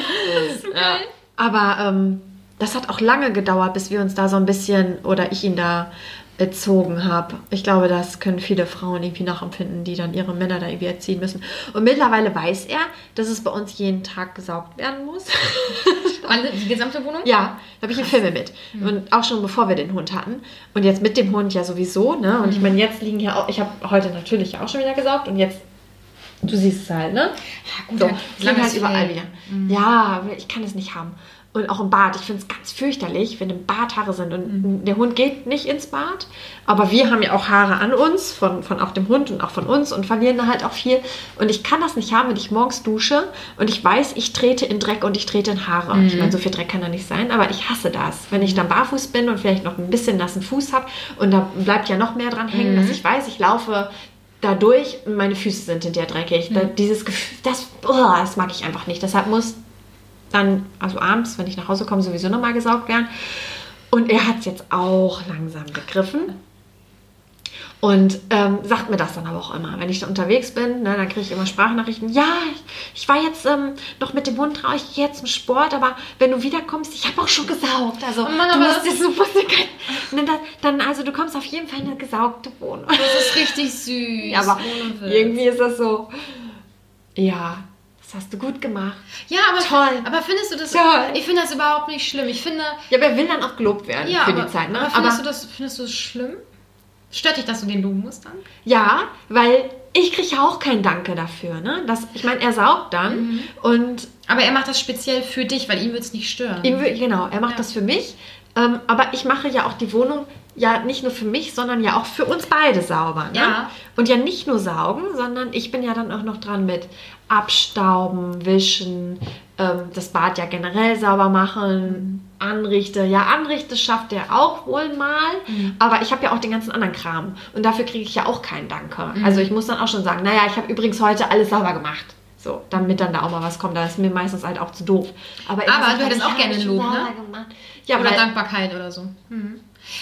Ja. Aber ähm, das hat auch lange gedauert, bis wir uns da so ein bisschen, oder ich ihn da erzogen habe. Ich glaube, das können viele Frauen irgendwie nachempfinden, die dann ihre Männer da irgendwie erziehen müssen. Und mittlerweile weiß er, dass es bei uns jeden Tag gesaugt werden muss. [laughs] Alle, die gesamte Wohnung? Ja, da habe ich einen Film mit. Und auch schon bevor wir den Hund hatten. Und jetzt mit dem Hund ja sowieso, ne? Und ich meine, jetzt liegen ja auch, ich habe heute natürlich auch schon wieder gesaugt und jetzt, du siehst es halt, ne? gut, So, halt es liegen halt überall wieder. Ja, aber ich kann es nicht haben. Und auch im Bad. Ich finde es ganz fürchterlich, wenn im Bad Haare sind. Und der Hund geht nicht ins Bad. Aber wir haben ja auch Haare an uns, von, von auch dem Hund und auch von uns und verlieren da halt auch viel. Und ich kann das nicht haben, wenn ich morgens dusche und ich weiß, ich trete in Dreck und ich trete in Haare. Ich meine, so viel Dreck kann da nicht sein, aber ich hasse das. Wenn ich dann barfuß bin und vielleicht noch ein bisschen nassen Fuß habe und da bleibt ja noch mehr dran hängen, dass ich weiß, ich laufe da durch und meine Füße sind hinterher dreckig. Da, dieses Gefühl, das, oh, das mag ich einfach nicht. Deshalb muss dann, also abends, wenn ich nach Hause komme, sowieso nochmal gesaugt werden. Und er hat es jetzt auch langsam begriffen. Und ähm, sagt mir das dann aber auch immer. Wenn ich da unterwegs bin, ne, dann kriege ich immer Sprachnachrichten. Ja, ich, ich war jetzt ähm, noch mit dem Hund raus, ich gehe jetzt zum Sport, aber wenn du wiederkommst, ich habe auch schon gesaugt. Also, Oh Mann, du musst das- kein, [laughs] ne, dann, also du kommst auf jeden Fall in eine gesaugte Wohnung. Das ist richtig süß. Ja, aber irgendwie ist das so, ja, das hast du gut gemacht. Ja, aber, Toll. aber findest du das. Toll. Ich finde das überhaupt nicht schlimm. Ich finde. Ja, aber er will dann auch gelobt werden Ja, für aber, die Zeit, ne? aber Aber, findest, du das, findest du das schlimm? Stört dich, dass du den loben musst dann? ja, weil ich kriege ja auch kein Danke dafür, ne? Das, ich meine, er saugt dann Mhm. und Aber er macht das speziell für dich, weil ihm wird es nicht stören. ihm, genau, er macht Ja. das für mich. Ähm, aber ich mache ja auch die Wohnung ja nicht nur für mich, sondern ja auch für uns beide sauber. Ne? Ja. Und ja nicht nur saugen, sondern ich bin ja dann auch noch dran mit Abstauben, Wischen, ähm, das Bad ja generell sauber machen, Anrichte. Ja, Anrichte schafft er auch wohl mal, aber ich habe ja auch den ganzen anderen Kram. Und dafür kriege ich ja auch keinen Danke. Also ich muss dann auch schon sagen, naja, ich habe übrigens heute alles sauber gemacht. So, damit dann da auch mal was kommt. Da ist mir meistens halt auch zu doof. Aber, er Aber du hättest auch gerne Lob, ne? Ja, Oder weil, Dankbarkeit oder so. Mhm.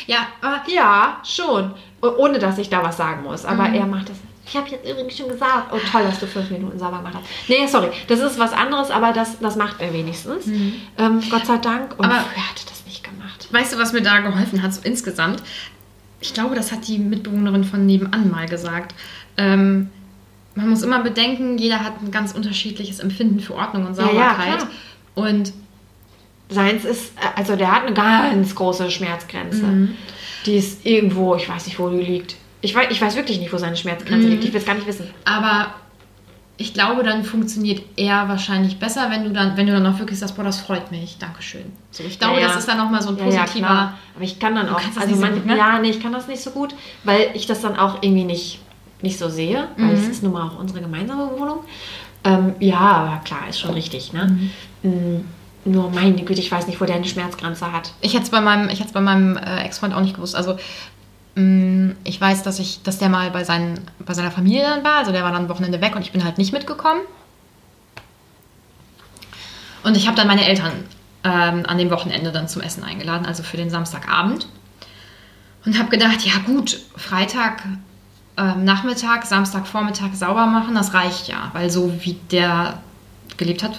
Ja, aber ja, schon. Ohne dass ich da was sagen muss. Aber Mhm. er macht das. Ich habe jetzt übrigens schon gesagt. Oh, toll, dass du fünf Minuten sauber gemacht hast. Nee, sorry. Das ist was anderes, aber das, das macht er wenigstens. Ähm, Gott sei Dank. Und Mhm. Aber- früher hat er das nicht gemacht. weißt du, was mir da geholfen hat, so insgesamt? Ich glaube, das hat die Mitbewohnerin von nebenan mal gesagt. Ähm, man muss immer bedenken, jeder hat ein ganz unterschiedliches Empfinden für Ordnung und Ja, ja, Sauberkeit. klar. und Seins ist, also der hat eine ganz große Schmerzgrenze. Mhm. Die ist irgendwo, ich weiß nicht, wo die liegt. Ich weiß, ich weiß wirklich nicht, wo seine Schmerzgrenze Mhm. liegt. Ich will es gar nicht wissen. Aber ich glaube, dann funktioniert er wahrscheinlich besser, wenn du dann, wenn du dann auch wirklich sagst, boah, das freut mich, Dankeschön. So, ich glaube, Ja, ja. das ist dann nochmal so ein Ja, ja, positiver. klar. Aber ich kann dann auch, also nicht so man, gut, ne? ja, nee, ich kann das nicht so gut, weil ich das dann auch irgendwie nicht, nicht so sehe, weil Mhm. es ist nun mal auch unsere gemeinsame Wohnung. Ähm, ja, aber klar, ist schon richtig, ne? Mhm. Nur meine Güte, ich weiß nicht, wo der eine Schmerzgrenze hat. Ich hätte es bei meinem, ich hätte bei meinem äh, Ex-Freund auch nicht gewusst. Also ich weiß, dass ich, dass der mal bei, seinen, bei seiner Familie dann war. Also der war dann ein Wochenende weg und ich bin halt nicht mitgekommen. Und ich habe dann meine Eltern ähm, an dem Wochenende dann zum Essen eingeladen, also für den Samstagabend. Und habe gedacht, ja gut, Freitag ähm, Nachmittag, Samstag Vormittag sauber machen, das reicht ja. Weil so wie der gelebt hat,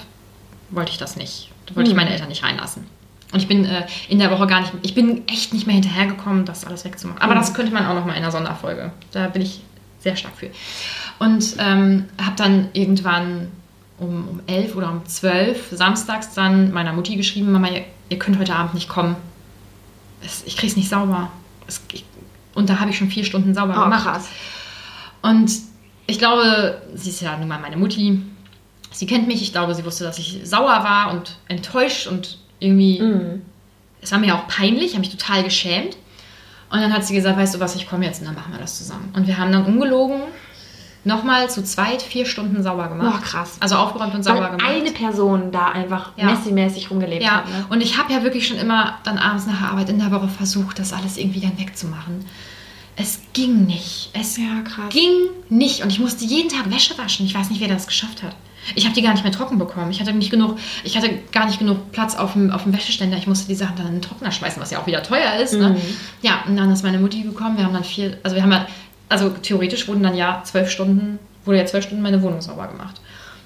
wollte ich das nicht. Da wollte ich meine Eltern nicht reinlassen. Und ich bin äh, in der Woche gar nicht, ich bin echt nicht mehr hinterhergekommen, das alles wegzumachen. Aber das könnte man auch noch mal in einer Sonderfolge. Da bin ich sehr stark für. Und ähm, habe dann irgendwann um, um 11 oder um 12 samstags dann meiner Mutti geschrieben, Mama, ihr, ihr könnt heute Abend nicht kommen. Es, ich krieg's nicht sauber. Es, ich, und da habe ich schon vier Stunden sauber Oh, gemacht. krass. Und ich glaube, sie ist ja nun mal meine Mutti. Sie kennt mich. Ich glaube, sie wusste, dass ich sauer war und enttäuscht und irgendwie. Mhm. Es war mir auch peinlich, habe mich total geschämt. Und dann hat sie gesagt, weißt du was, ich komme jetzt und dann machen wir das zusammen. Und wir haben dann ungelogen nochmal zu zweit vier Stunden sauber gemacht. Boah, krass. Also aufgeräumt und sauber Weil gemacht. eine Person da einfach Ja. Messi-mäßig rumgelebt Ja, hat. Ne? und ich habe ja wirklich schon immer dann abends nach der Arbeit in der Woche versucht, das alles irgendwie dann wegzumachen. Es ging nicht. Es Ja, krass. ging nicht. Und ich musste jeden Tag Wäsche waschen. Ich weiß nicht, wer das geschafft hat. Ich habe die gar nicht mehr trocken bekommen. Ich hatte nicht genug, ich hatte gar nicht genug Platz auf dem, auf dem Wäscheständer. Ich musste die Sachen dann in den Trockner schmeißen, was ja auch wieder teuer ist. Ne? Mhm. Ja, und dann ist meine Mutti gekommen. Wir haben dann viel, also wir haben ja, also theoretisch wurden dann ja zwölf Stunden, wurde ja zwölf Stunden meine Wohnung sauber gemacht.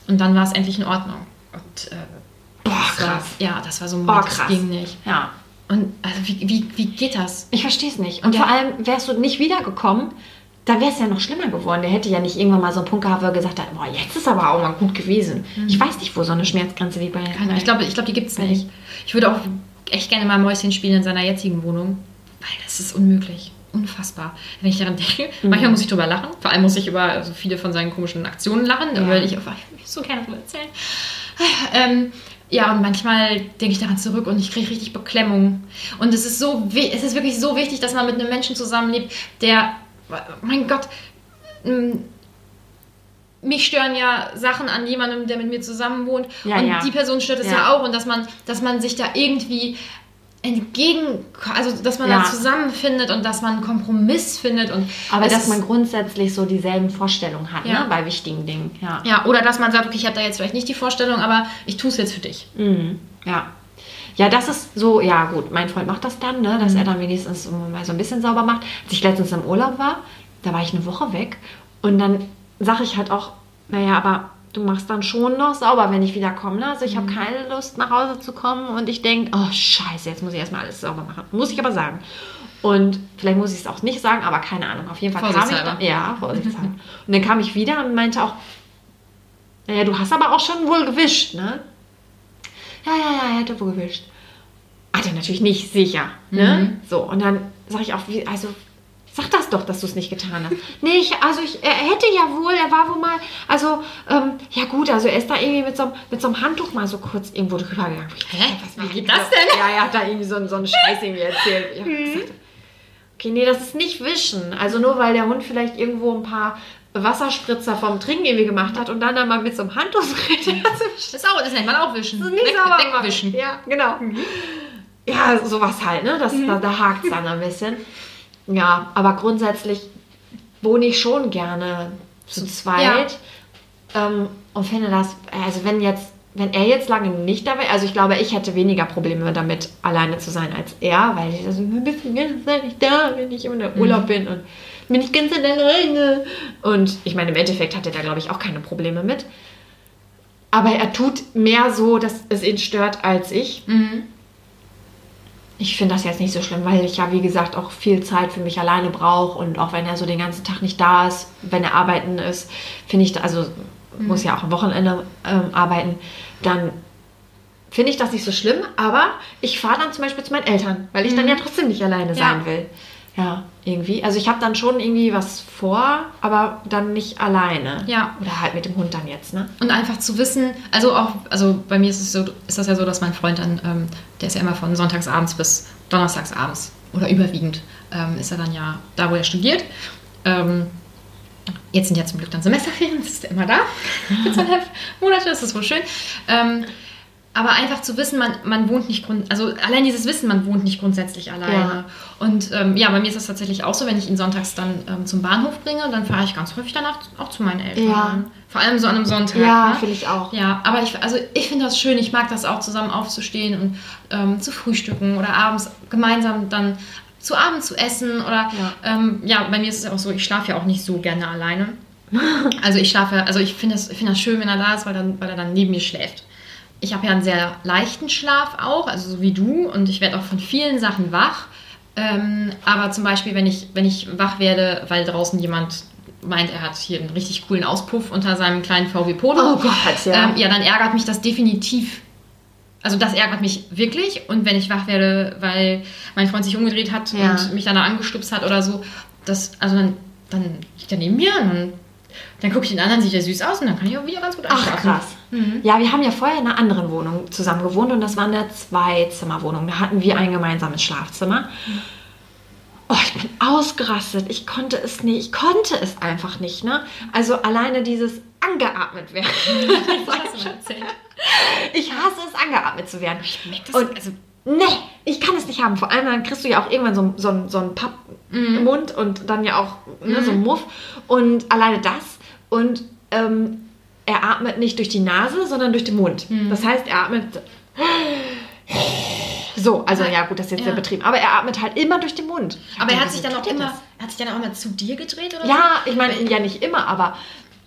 Und dann war es endlich in Ordnung. Und äh, Boah, das war, krass. ja, das war so ein Boah, Moment, das krass. ging nicht. Ja. Und also wie, wie, wie geht das? Ich verstehe es nicht. Und Und vor allem wärst du nicht wiedergekommen, dann wäre es ja noch schlimmer geworden. Der hätte ja nicht irgendwann mal so einen Punkt gehabt, wo er gesagt hat, boah, jetzt ist aber auch mal gut gewesen. Ich weiß nicht, wo so eine Schmerzgrenze liegt bei Keine- Ich glaube, ich glaube, die gibt es nicht. Ich würde auch echt gerne mal Mäuschen spielen in seiner jetzigen Wohnung, weil das ist unmöglich. Unfassbar. Wenn ich daran denke, manchmal muss ich drüber lachen. Vor allem muss ich über so viele von seinen komischen Aktionen lachen, Ja. weil ich, will so gerne drüber erzählen. Ähm, ja, und manchmal denke ich daran zurück und ich kriege richtig Beklemmung. Und es ist so, es ist wirklich so wichtig, dass man mit einem Menschen zusammenlebt, der, mein Gott, ähm, mich stören ja Sachen an jemandem, der mit mir zusammen wohnt. Ja, und ja. die Person stört es ja. Ja. auch. Und dass man, dass man sich da irgendwie entgegen, also dass man Ja. da zusammenfindet und dass man einen Kompromiss findet. Und Aber dass man grundsätzlich so dieselben Vorstellungen hat, Ja. ne, bei wichtigen Dingen. Ja. ja, oder dass man sagt, okay, ich habe da jetzt vielleicht nicht die Vorstellung, aber ich tue es jetzt für dich. Mhm. Ja. Ja, das ist so, ja gut, mein Freund macht das dann, ne, dass Mhm. er dann wenigstens mal so ein bisschen sauber macht. Als ich letztens im Urlaub war, da war ich eine Woche weg und dann sage ich halt auch, naja, aber du machst dann schon noch sauber, wenn ich wieder komme. Ne? Also ich Mhm. habe keine Lust, nach Hause zu kommen und ich denke, oh scheiße, jetzt muss ich erstmal alles sauber machen. Muss ich aber sagen. Und vielleicht muss ich es auch nicht sagen, aber keine Ahnung. Auf jeden Fall kam ich dann. Ja, vorsichtshalber. und dann kam ich wieder und meinte auch, naja, du hast aber auch schon wohl gewischt, ne? Ja, ja, ja, er hätte wohl gewischt. Hat er natürlich nicht, sicher. Ne? So, und dann sage ich auch, wie, also sag das doch, dass du es nicht getan hast. [laughs] nee, ich, also ich, er hätte ja wohl, er war wohl mal, also, ähm, ja gut, also er ist da irgendwie mit so, einem- mit so einem Handtuch mal so kurz irgendwo drüber gegangen. Hä? Was Wie geht das denn? Ja, er hat da irgendwie so, so einen Scheiß irgendwie erzählt. Ich gesagt, okay, nee, das ist nicht Wischen. Also nur weil der Hund vielleicht irgendwo ein paar Wasserspritzer vom Trinken irgendwie gemacht hat und dann einmal mit so einem Handtuch [laughs] Das, ist auch, das nennt man auch Wischen. das ist nicht Weg, sauber machen. wegwischen. Ja, genau. Ja, sowas halt, ne? Das, Da, da hakt es dann ein bisschen. Ja, aber grundsätzlich wohne ich schon gerne zu zweit. Ähm, und finde das, also wenn jetzt, wenn er jetzt lange nicht da wäre, also ich glaube, ich hätte weniger Probleme damit, alleine zu sein als er, weil ich also, ganze Zeit nicht da, wenn ich immer in Urlaub bin und bin ich ganz alleine. Und ich meine, im Endeffekt hat er da, glaube ich, auch keine Probleme mit. Aber er tut mehr so, dass es ihn stört als ich. Mhm. Ich finde das jetzt nicht so schlimm, weil ich ja, wie gesagt, auch viel Zeit für mich alleine brauche. Und auch wenn er so den ganzen Tag nicht da ist, wenn er arbeiten ist, finde ich, also muss ja auch am Wochenende ähm, arbeiten, dann finde ich das nicht so schlimm. Aber ich fahre dann zum Beispiel zu meinen Eltern, weil ich dann ja trotzdem nicht alleine sein will. Ja, irgendwie. Also ich habe dann schon irgendwie was vor, aber dann nicht alleine. Ja. Oder halt mit dem Hund dann jetzt, ne? Und einfach zu wissen, also auch, also bei mir ist es so, ist das ja so, dass mein Freund dann, ähm, der ist ja immer von sonntagsabends bis donnerstagsabends oder überwiegend ähm, ist er dann ja da, wo er studiert. Ähm, Jetzt sind ja zum Glück dann Semesterferien, das [laughs] ist ja immer da. Für zweieinhalb [laughs] Monate, das ist wohl schön. Aber einfach zu wissen, man, man wohnt nicht grund also allein dieses Wissen, man wohnt nicht grundsätzlich alleine. Ja. Und ähm, ja, bei mir ist das tatsächlich auch so, wenn ich ihn sonntags dann ähm, zum Bahnhof bringe, dann fahre ich ganz häufig danach auch zu meinen Eltern. Ja. Vor allem so an einem Sonntag. Ja, ne? finde ich auch. Ja, aber ich, also ich finde das schön. Ich mag das auch, zusammen aufzustehen und ähm, zu frühstücken oder abends gemeinsam dann zu Abend zu essen. Oder Ja. ähm, ja, bei mir ist es auch so, ich schlafe ja auch nicht so gerne alleine. [laughs] Also ich schlafe, also ich finde das, ich finde das schön, wenn er da ist, weil, dann, weil er dann neben mir schläft. Ich habe ja einen sehr leichten Schlaf auch, also so wie du, und ich werde auch von vielen Sachen wach. Ähm, aber zum Beispiel, wenn ich, wenn ich wach werde, weil draußen jemand meint, er hat hier einen richtig coolen Auspuff unter seinem kleinen VW Polo. Oh Gott, ja. Ähm, ja, dann ärgert mich das definitiv. Also das ärgert mich wirklich. Und wenn ich wach werde, weil mein Freund sich umgedreht hat Ja. und mich dann da angestupst hat oder so, das, also dann, dann liegt er neben mir und dann, dann gucke ich den anderen, sieht er süß aus und dann kann ich auch wieder ganz gut Ach, einschlafen. krass. Ja, wir haben ja vorher in einer anderen Wohnung zusammen gewohnt und das war eine Zweizimmerwohnung. Da hatten wir ein gemeinsames Schlafzimmer. Oh, ich bin ausgerastet. Ich konnte es nicht. Ich konnte es einfach nicht. Ne? Also alleine dieses angeatmet werden. [laughs] [laughs] Ich hasse es, angeatmet zu werden. Ich merk das, Und also, Nee, ich kann es nicht haben. Vor allem dann kriegst du ja auch irgendwann so, so, so einen Pappmund und dann ja auch ne, so einen Muff. Und alleine das. Und ähm, er atmet nicht durch die Nase, sondern durch den Mund. Das heißt, er atmet. So, also ja, gut, das ist jetzt Ja. sehr betrieben. Aber er atmet halt immer durch den Mund. aber er hat sich dann auch er immer, das? er hat sich dann auch immer zu dir gedreht oder Ja, ich meine, ja nicht immer, aber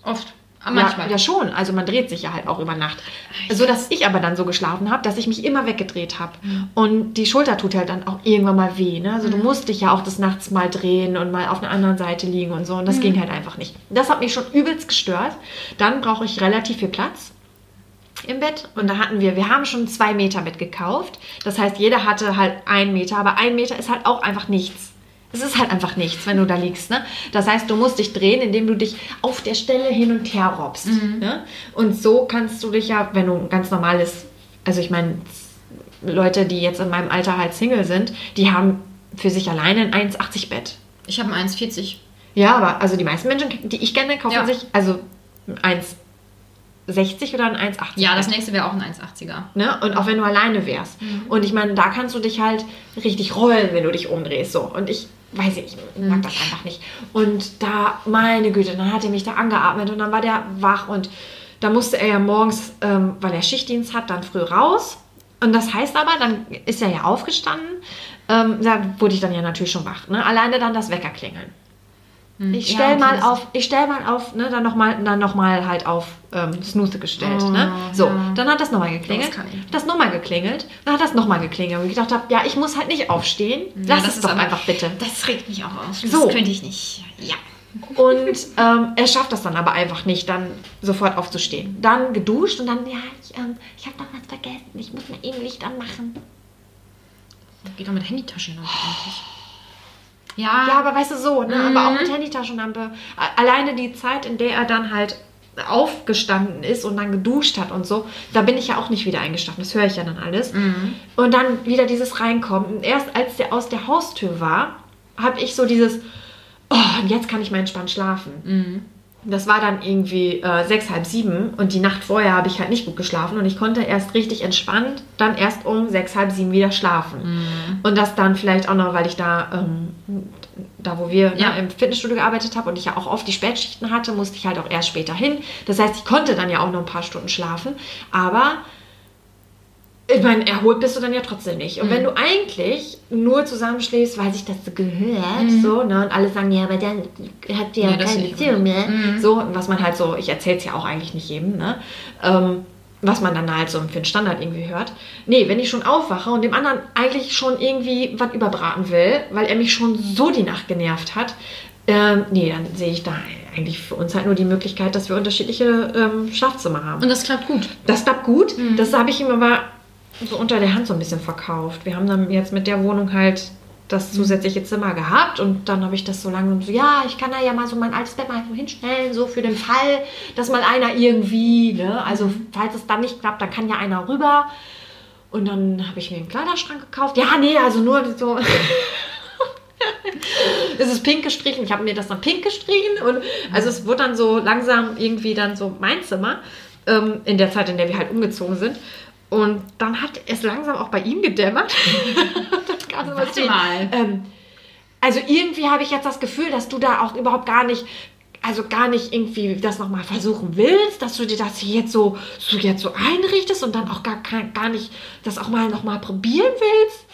so? Oft. Ah, ja, manchmal. ja schon. Also man dreht sich ja halt auch über Nacht. So dass ich aber dann so geschlafen habe, dass ich mich immer weggedreht habe. Mhm. Und die Schulter tut halt dann auch irgendwann mal weh. Ne? Also du musst dich ja auch des Nachts mal drehen und mal auf einer anderen Seite liegen und so. Und das Mhm. ging halt einfach nicht. Das hat mich schon übelst gestört. Dann brauche ich relativ viel Platz im Bett und da hatten wir, wir haben schon zwei Meter Bett gekauft. Das heißt, jeder hatte halt einen Meter, aber ein Meter ist halt auch einfach nichts. Es ist halt einfach nichts, wenn du da liegst. Ne? Das heißt, du musst dich drehen, indem du dich auf der Stelle hin und her robbst. Ne? Und so kannst du dich ja, wenn du ein ganz normales, also ich meine, Leute, die jetzt in meinem Alter halt Single sind, die haben für sich alleine ein 1,80 Bett. Ich habe ein 1,40. Ja, aber also die meisten Menschen, die ich kenne, kaufen Ja. sich also ein 1,60 oder ein 1,80. Ja, das nächste wäre auch ein 1,80er. Ne? Und auch wenn du alleine wärst. Und ich meine, da kannst du dich halt richtig rollen, wenn du dich umdrehst. So. Und ich weiß nicht, ich mag das einfach nicht. Und da, meine Güte, dann hat er mich da angeatmet und dann war der wach und da musste er ja morgens, ähm, weil er Schichtdienst hat, dann früh raus. Und das heißt aber, dann ist er ja aufgestanden. Ähm, da wurde ich dann ja natürlich schon wach. Ne? Alleine dann das Wecker klingeln. Ich Ja, stell okay, mal das- auf, ich stell mal auf, ne, dann nochmal dann noch mal halt auf ähm, Snooze gestellt. Oh, ne? So, ja. dann hat das nochmal geklingelt. Das. Das Das nochmal geklingelt. Dann hat das nochmal geklingelt. Und ich gedacht habe, ja, ich muss halt nicht aufstehen. Ja, Lass das es doch aber- einfach bitte. Das regt mich auch auf. Das So. könnte ich nicht. Ja. Und ähm, er schafft das dann aber einfach nicht, dann sofort aufzustehen. Dann geduscht und dann, ja, ich, ähm, ich habe noch was vergessen. Ich muss mal eben Licht anmachen. Geht doch mit Handytaschenlampe eigentlich. Ja, Ja, aber weißt du so, ne? aber auch Mhm. mit Handytaschenlampe. A- Alleine die Zeit, in der er dann halt aufgestanden ist und dann geduscht hat und so, da bin ich ja auch nicht wieder eingeschlafen. Das höre ich ja dann alles. Mhm. Und dann wieder dieses Reinkommen. Und erst als der aus der Haustür war, habe ich so dieses, oh, und jetzt kann ich mal entspannt schlafen. Mhm. Das war dann irgendwie äh, sechs, halb sieben und die Nacht vorher habe ich halt nicht gut geschlafen und ich konnte erst richtig entspannt dann erst um sechs, halb sieben wieder schlafen. Mhm. Und das dann vielleicht auch noch, weil ich da, ähm, da wo wir Ja. ne, im Fitnessstudio gearbeitet habe und ich ja auch oft die Spätschichten hatte, musste ich halt auch erst später hin. Das heißt, ich konnte dann ja auch noch ein paar Stunden schlafen, aber ich meine, erholt bist du dann ja trotzdem nicht. Mhm. Und wenn du eigentlich nur zusammenschläfst, weil sich das so gehört, Mhm. so, ne, und alle sagen, ja, aber dann habt ihr ja, das keine Beziehung mehr. Mhm. So, was man halt so, ich erzähle es ja auch eigentlich nicht jedem, ne? Ähm, was man dann halt so für einen Standard irgendwie hört. Nee, wenn ich schon aufwache und dem anderen eigentlich schon irgendwie was überbraten will, weil er mich schon so die Nacht genervt hat, ähm, nee, dann sehe ich da eigentlich für uns halt nur die Möglichkeit, dass wir unterschiedliche ähm, Schlafzimmer haben. Und das klappt gut. Das klappt gut. Mhm. Das habe ich ihm aber so unter der Hand so ein bisschen verkauft. Wir haben dann jetzt mit der Wohnung halt Mhm. das zusätzliche Zimmer gehabt und dann habe ich das so lange so, ja, ich kann da ja mal so mein altes Bett mal so hinstellen, so für den Fall, dass mal einer irgendwie, ne, also Mhm. falls es dann nicht klappt, dann kann ja einer rüber. Und dann habe ich mir einen Kleiderschrank gekauft. Ja, nee, also nur so. [laughs] es ist pink gestrichen. Ich habe mir das dann pink gestrichen und also es wurde dann so langsam irgendwie dann so mein Zimmer ähm, in der Zeit, in der wir halt umgezogen sind. Und dann hat es langsam auch bei ihm gedämmert. [laughs] das kann Warte mal. Ähm, also irgendwie habe ich jetzt das Gefühl, dass du da auch überhaupt gar nicht, also gar nicht irgendwie das nochmal versuchen willst, dass du dir das jetzt so, so jetzt so einrichtest und dann auch gar, gar nicht das auch mal nochmal probieren willst.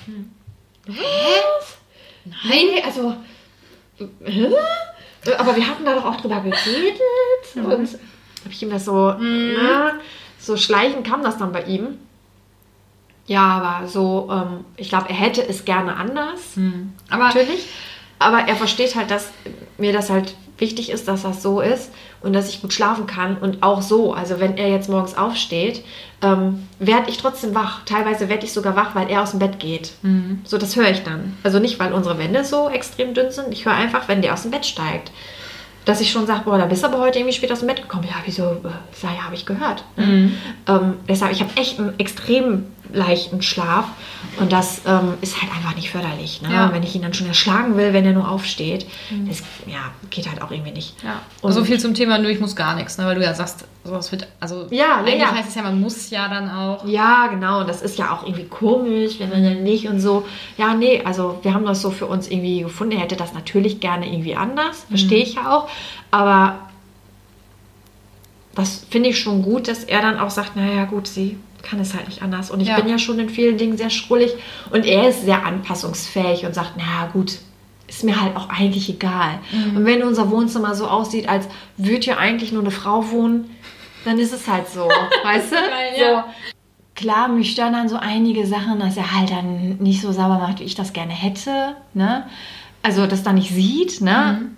Was? Nee, also. Hä? Aber wir hatten da doch auch drüber geredet. Und habe ich ihm das so, na, so schleichend kam das dann bei ihm. Ja, aber so, ähm, ich glaube, er hätte es gerne anders. Aber Natürlich. Aber er versteht halt, dass mir das halt wichtig ist, dass das so ist und dass ich gut schlafen kann. Und auch so, also wenn er jetzt morgens aufsteht, ähm, werde ich trotzdem wach. Teilweise werde ich sogar wach, weil er aus dem Bett geht. So, das höre ich dann. Also nicht, weil unsere Wände so extrem dünn sind. Ich höre einfach, wenn der aus dem Bett steigt. Dass ich schon sage, boah, da bist du aber heute irgendwie spät aus dem Bett gekommen. Ja, wieso? Äh, ja, habe ich gehört. Ne? Ähm, deshalb, ich habe echt einen extrem leichten Schlaf. Und das ähm, ist halt einfach nicht förderlich. Ne? Ja. Wenn ich ihn dann schon erschlagen will, wenn er nur aufsteht. Das ja, geht halt auch irgendwie nicht. ja. Und so viel zum Thema, nur ich muss gar nichts, ne? weil du ja sagst, sowas wird, also Ja, eigentlich ja. heißt es ja, man muss ja dann auch. Ja, genau. Und das ist ja auch irgendwie komisch, wenn man dann nicht und so. Ja, nee, also wir haben das so für uns irgendwie gefunden. Er hätte das natürlich gerne irgendwie anders. Verstehe ich ja auch. Aber das finde ich schon gut, dass er dann auch sagt, naja gut, sie kann es halt nicht anders. Und ich Ja. bin ja schon in vielen Dingen sehr schrullig. Und er ist sehr anpassungsfähig und sagt, naja gut, ist mir halt auch eigentlich egal. Und wenn unser Wohnzimmer so aussieht, als würde hier eigentlich nur eine Frau wohnen, dann ist es halt so, [laughs] weißt du? Geil, so. ja. Klar, mich stören dann so einige Sachen, dass er halt dann nicht so sauber macht, wie ich das gerne hätte. Ne? Also das dann nicht sieht. Ne?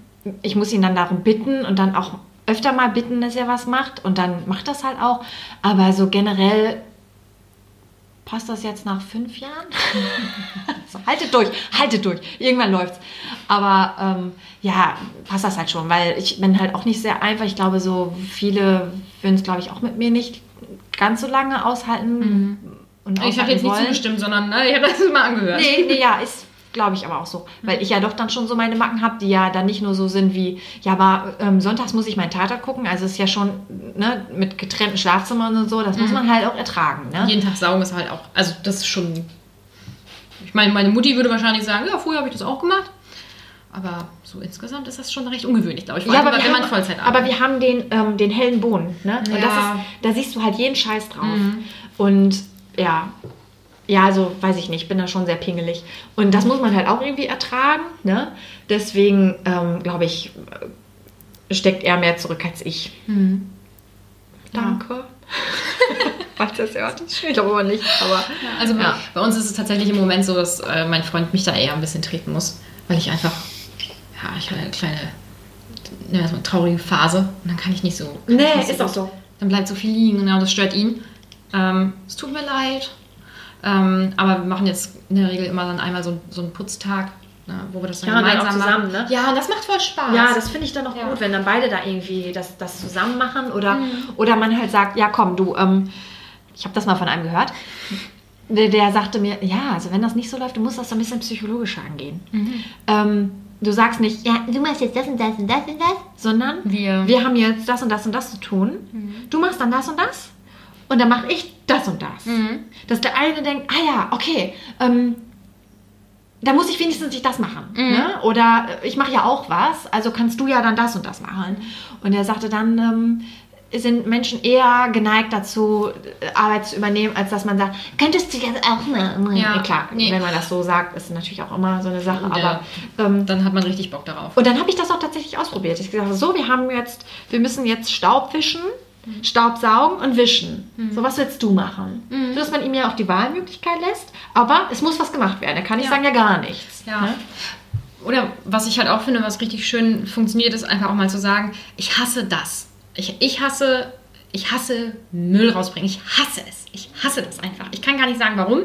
Ich muss ihn dann darum bitten und dann auch öfter mal bitten, dass er was macht. Und dann macht das halt auch. Aber so generell passt das jetzt nach fünf Jahren? [laughs] so, haltet durch, haltet durch. Irgendwann läuft's. Aber ähm, ja, passt das halt schon, weil ich bin halt auch nicht sehr einfach. Ich glaube, so viele würden es, glaube ich, auch mit mir nicht ganz so lange aushalten. Und Ich habe jetzt nicht wollen. zugestimmt, sondern ne, ich habe das mal angehört. Nee, nee, ja, ist, glaube ich, aber auch so. Weil ich ja doch dann schon so meine Macken habe, die ja dann nicht nur so sind wie, ja, aber ähm, sonntags muss ich meinen Tatort gucken. Also es ist ja schon ne, mit getrennten Schlafzimmern und so, das muss man halt auch ertragen. Ne? Jeden Tag saugen ist halt auch, also das ist schon. Ich meine, meine Mutti würde wahrscheinlich sagen, ja, früher habe ich das auch gemacht. Aber so insgesamt ist das schon recht ungewöhnlich, glaube ich. Ja, aber, wenn wir man haben, Vollzeit aber arbeitet. wir haben den, ähm, den hellen Boden. Ne? Und das Ja. Mhm. ist, da siehst du halt jeden Scheiß drauf. Und ja, ja, also weiß ich nicht, ich bin da schon sehr pingelig. Und das muss man halt auch irgendwie ertragen. Ne? Deswegen, ähm, glaube ich, steckt er mehr zurück als ich. Mhm. Danke. Falls [laughs] das hört. Ich glaube aber nicht, aber. Also bei- Ja. bei uns ist es tatsächlich im Moment so, dass äh, mein Freund mich da eher ein bisschen treten muss, weil ich einfach, ja, ich habe eine kleine, wir das mal, traurige Phase und dann kann ich nicht so. Nee, ist auch so. Dann bleibt so viel liegen, ja, das stört ihn. Ähm, es tut mir leid. Ähm, aber wir machen jetzt in der Regel immer dann einmal so, so einen Putztag, ne, wo wir das dann Ja, dann gemeinsam auch zusammen, machen. ne? Ja, und das macht voll Spaß. Ja, das finde ich dann auch Ja. gut, wenn dann beide da irgendwie das, das zusammen machen oder, oder man halt sagt, ja komm, du, ähm, ich habe das mal von einem gehört, der, der sagte mir, ja, also wenn das nicht so läuft, du musst das so ein bisschen psychologischer angehen. Ähm, du sagst nicht, ja, du machst jetzt das und das und das und das, sondern Wir- wir haben jetzt das und das und das zu tun. Du machst dann das und das und dann mache ich das und das. Dass der eine denkt, ah ja, okay, ähm, da muss ich wenigstens nicht das machen. Ne? Oder äh, ich mache ja auch was, also kannst du ja dann das und das machen. Und er sagte dann, ähm, sind Menschen eher geneigt dazu, äh, Arbeit zu übernehmen, als dass man sagt, könntest du jetzt auch mal. Ja, klar, nee. wenn man das so sagt, ist natürlich auch immer so eine Sache. Ja. Aber ähm, Dann hat man richtig Bock darauf. und dann habe ich das auch tatsächlich ausprobiert. Ich gesagt, so, wir haben jetzt, wir müssen jetzt Staub wischen, Staub saugen und wischen. So, was willst du machen? So, dass man ihm ja auch die Wahlmöglichkeit lässt, aber es muss was gemacht werden. Er kann nicht Ja. sagen, ja gar nichts. Ja. Ne? Oder was ich halt auch finde, was richtig schön funktioniert, ist einfach auch mal zu sagen, ich hasse das. Ich, ich hasse, ich hasse Müll rausbringen. Ich hasse es. Ich hasse das einfach. Ich kann gar nicht sagen, warum.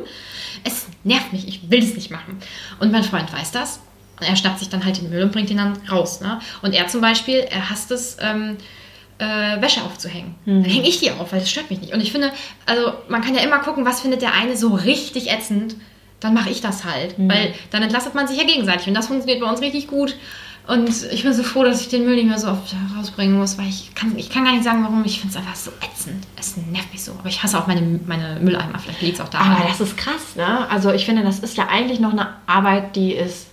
Es nervt mich. Ich will es nicht machen. Und mein Freund weiß das. Und er schnappt sich dann halt den Müll und bringt ihn dann raus. Ne? Und er zum Beispiel, er hasst es, ähm, äh, Wäsche aufzuhängen. Dann hänge ich die auf, weil das stört mich nicht. Und ich finde, also man kann ja immer gucken, was findet der eine so richtig ätzend, dann mache ich das halt. Mhm. Weil dann entlastet man sich ja gegenseitig. Und das funktioniert bei uns richtig gut. Und ich bin so froh, dass ich den Müll nicht mehr so oft rausbringen muss, weil ich kann, ich kann gar nicht sagen, warum. Ich finde es einfach so ätzend. Es nervt mich so. Aber ich hasse auch meine, meine Mülleimer. Vielleicht liegt es auch daran. Aber das ist krass, ne? Also ich finde, das ist ja eigentlich noch eine Arbeit, die ist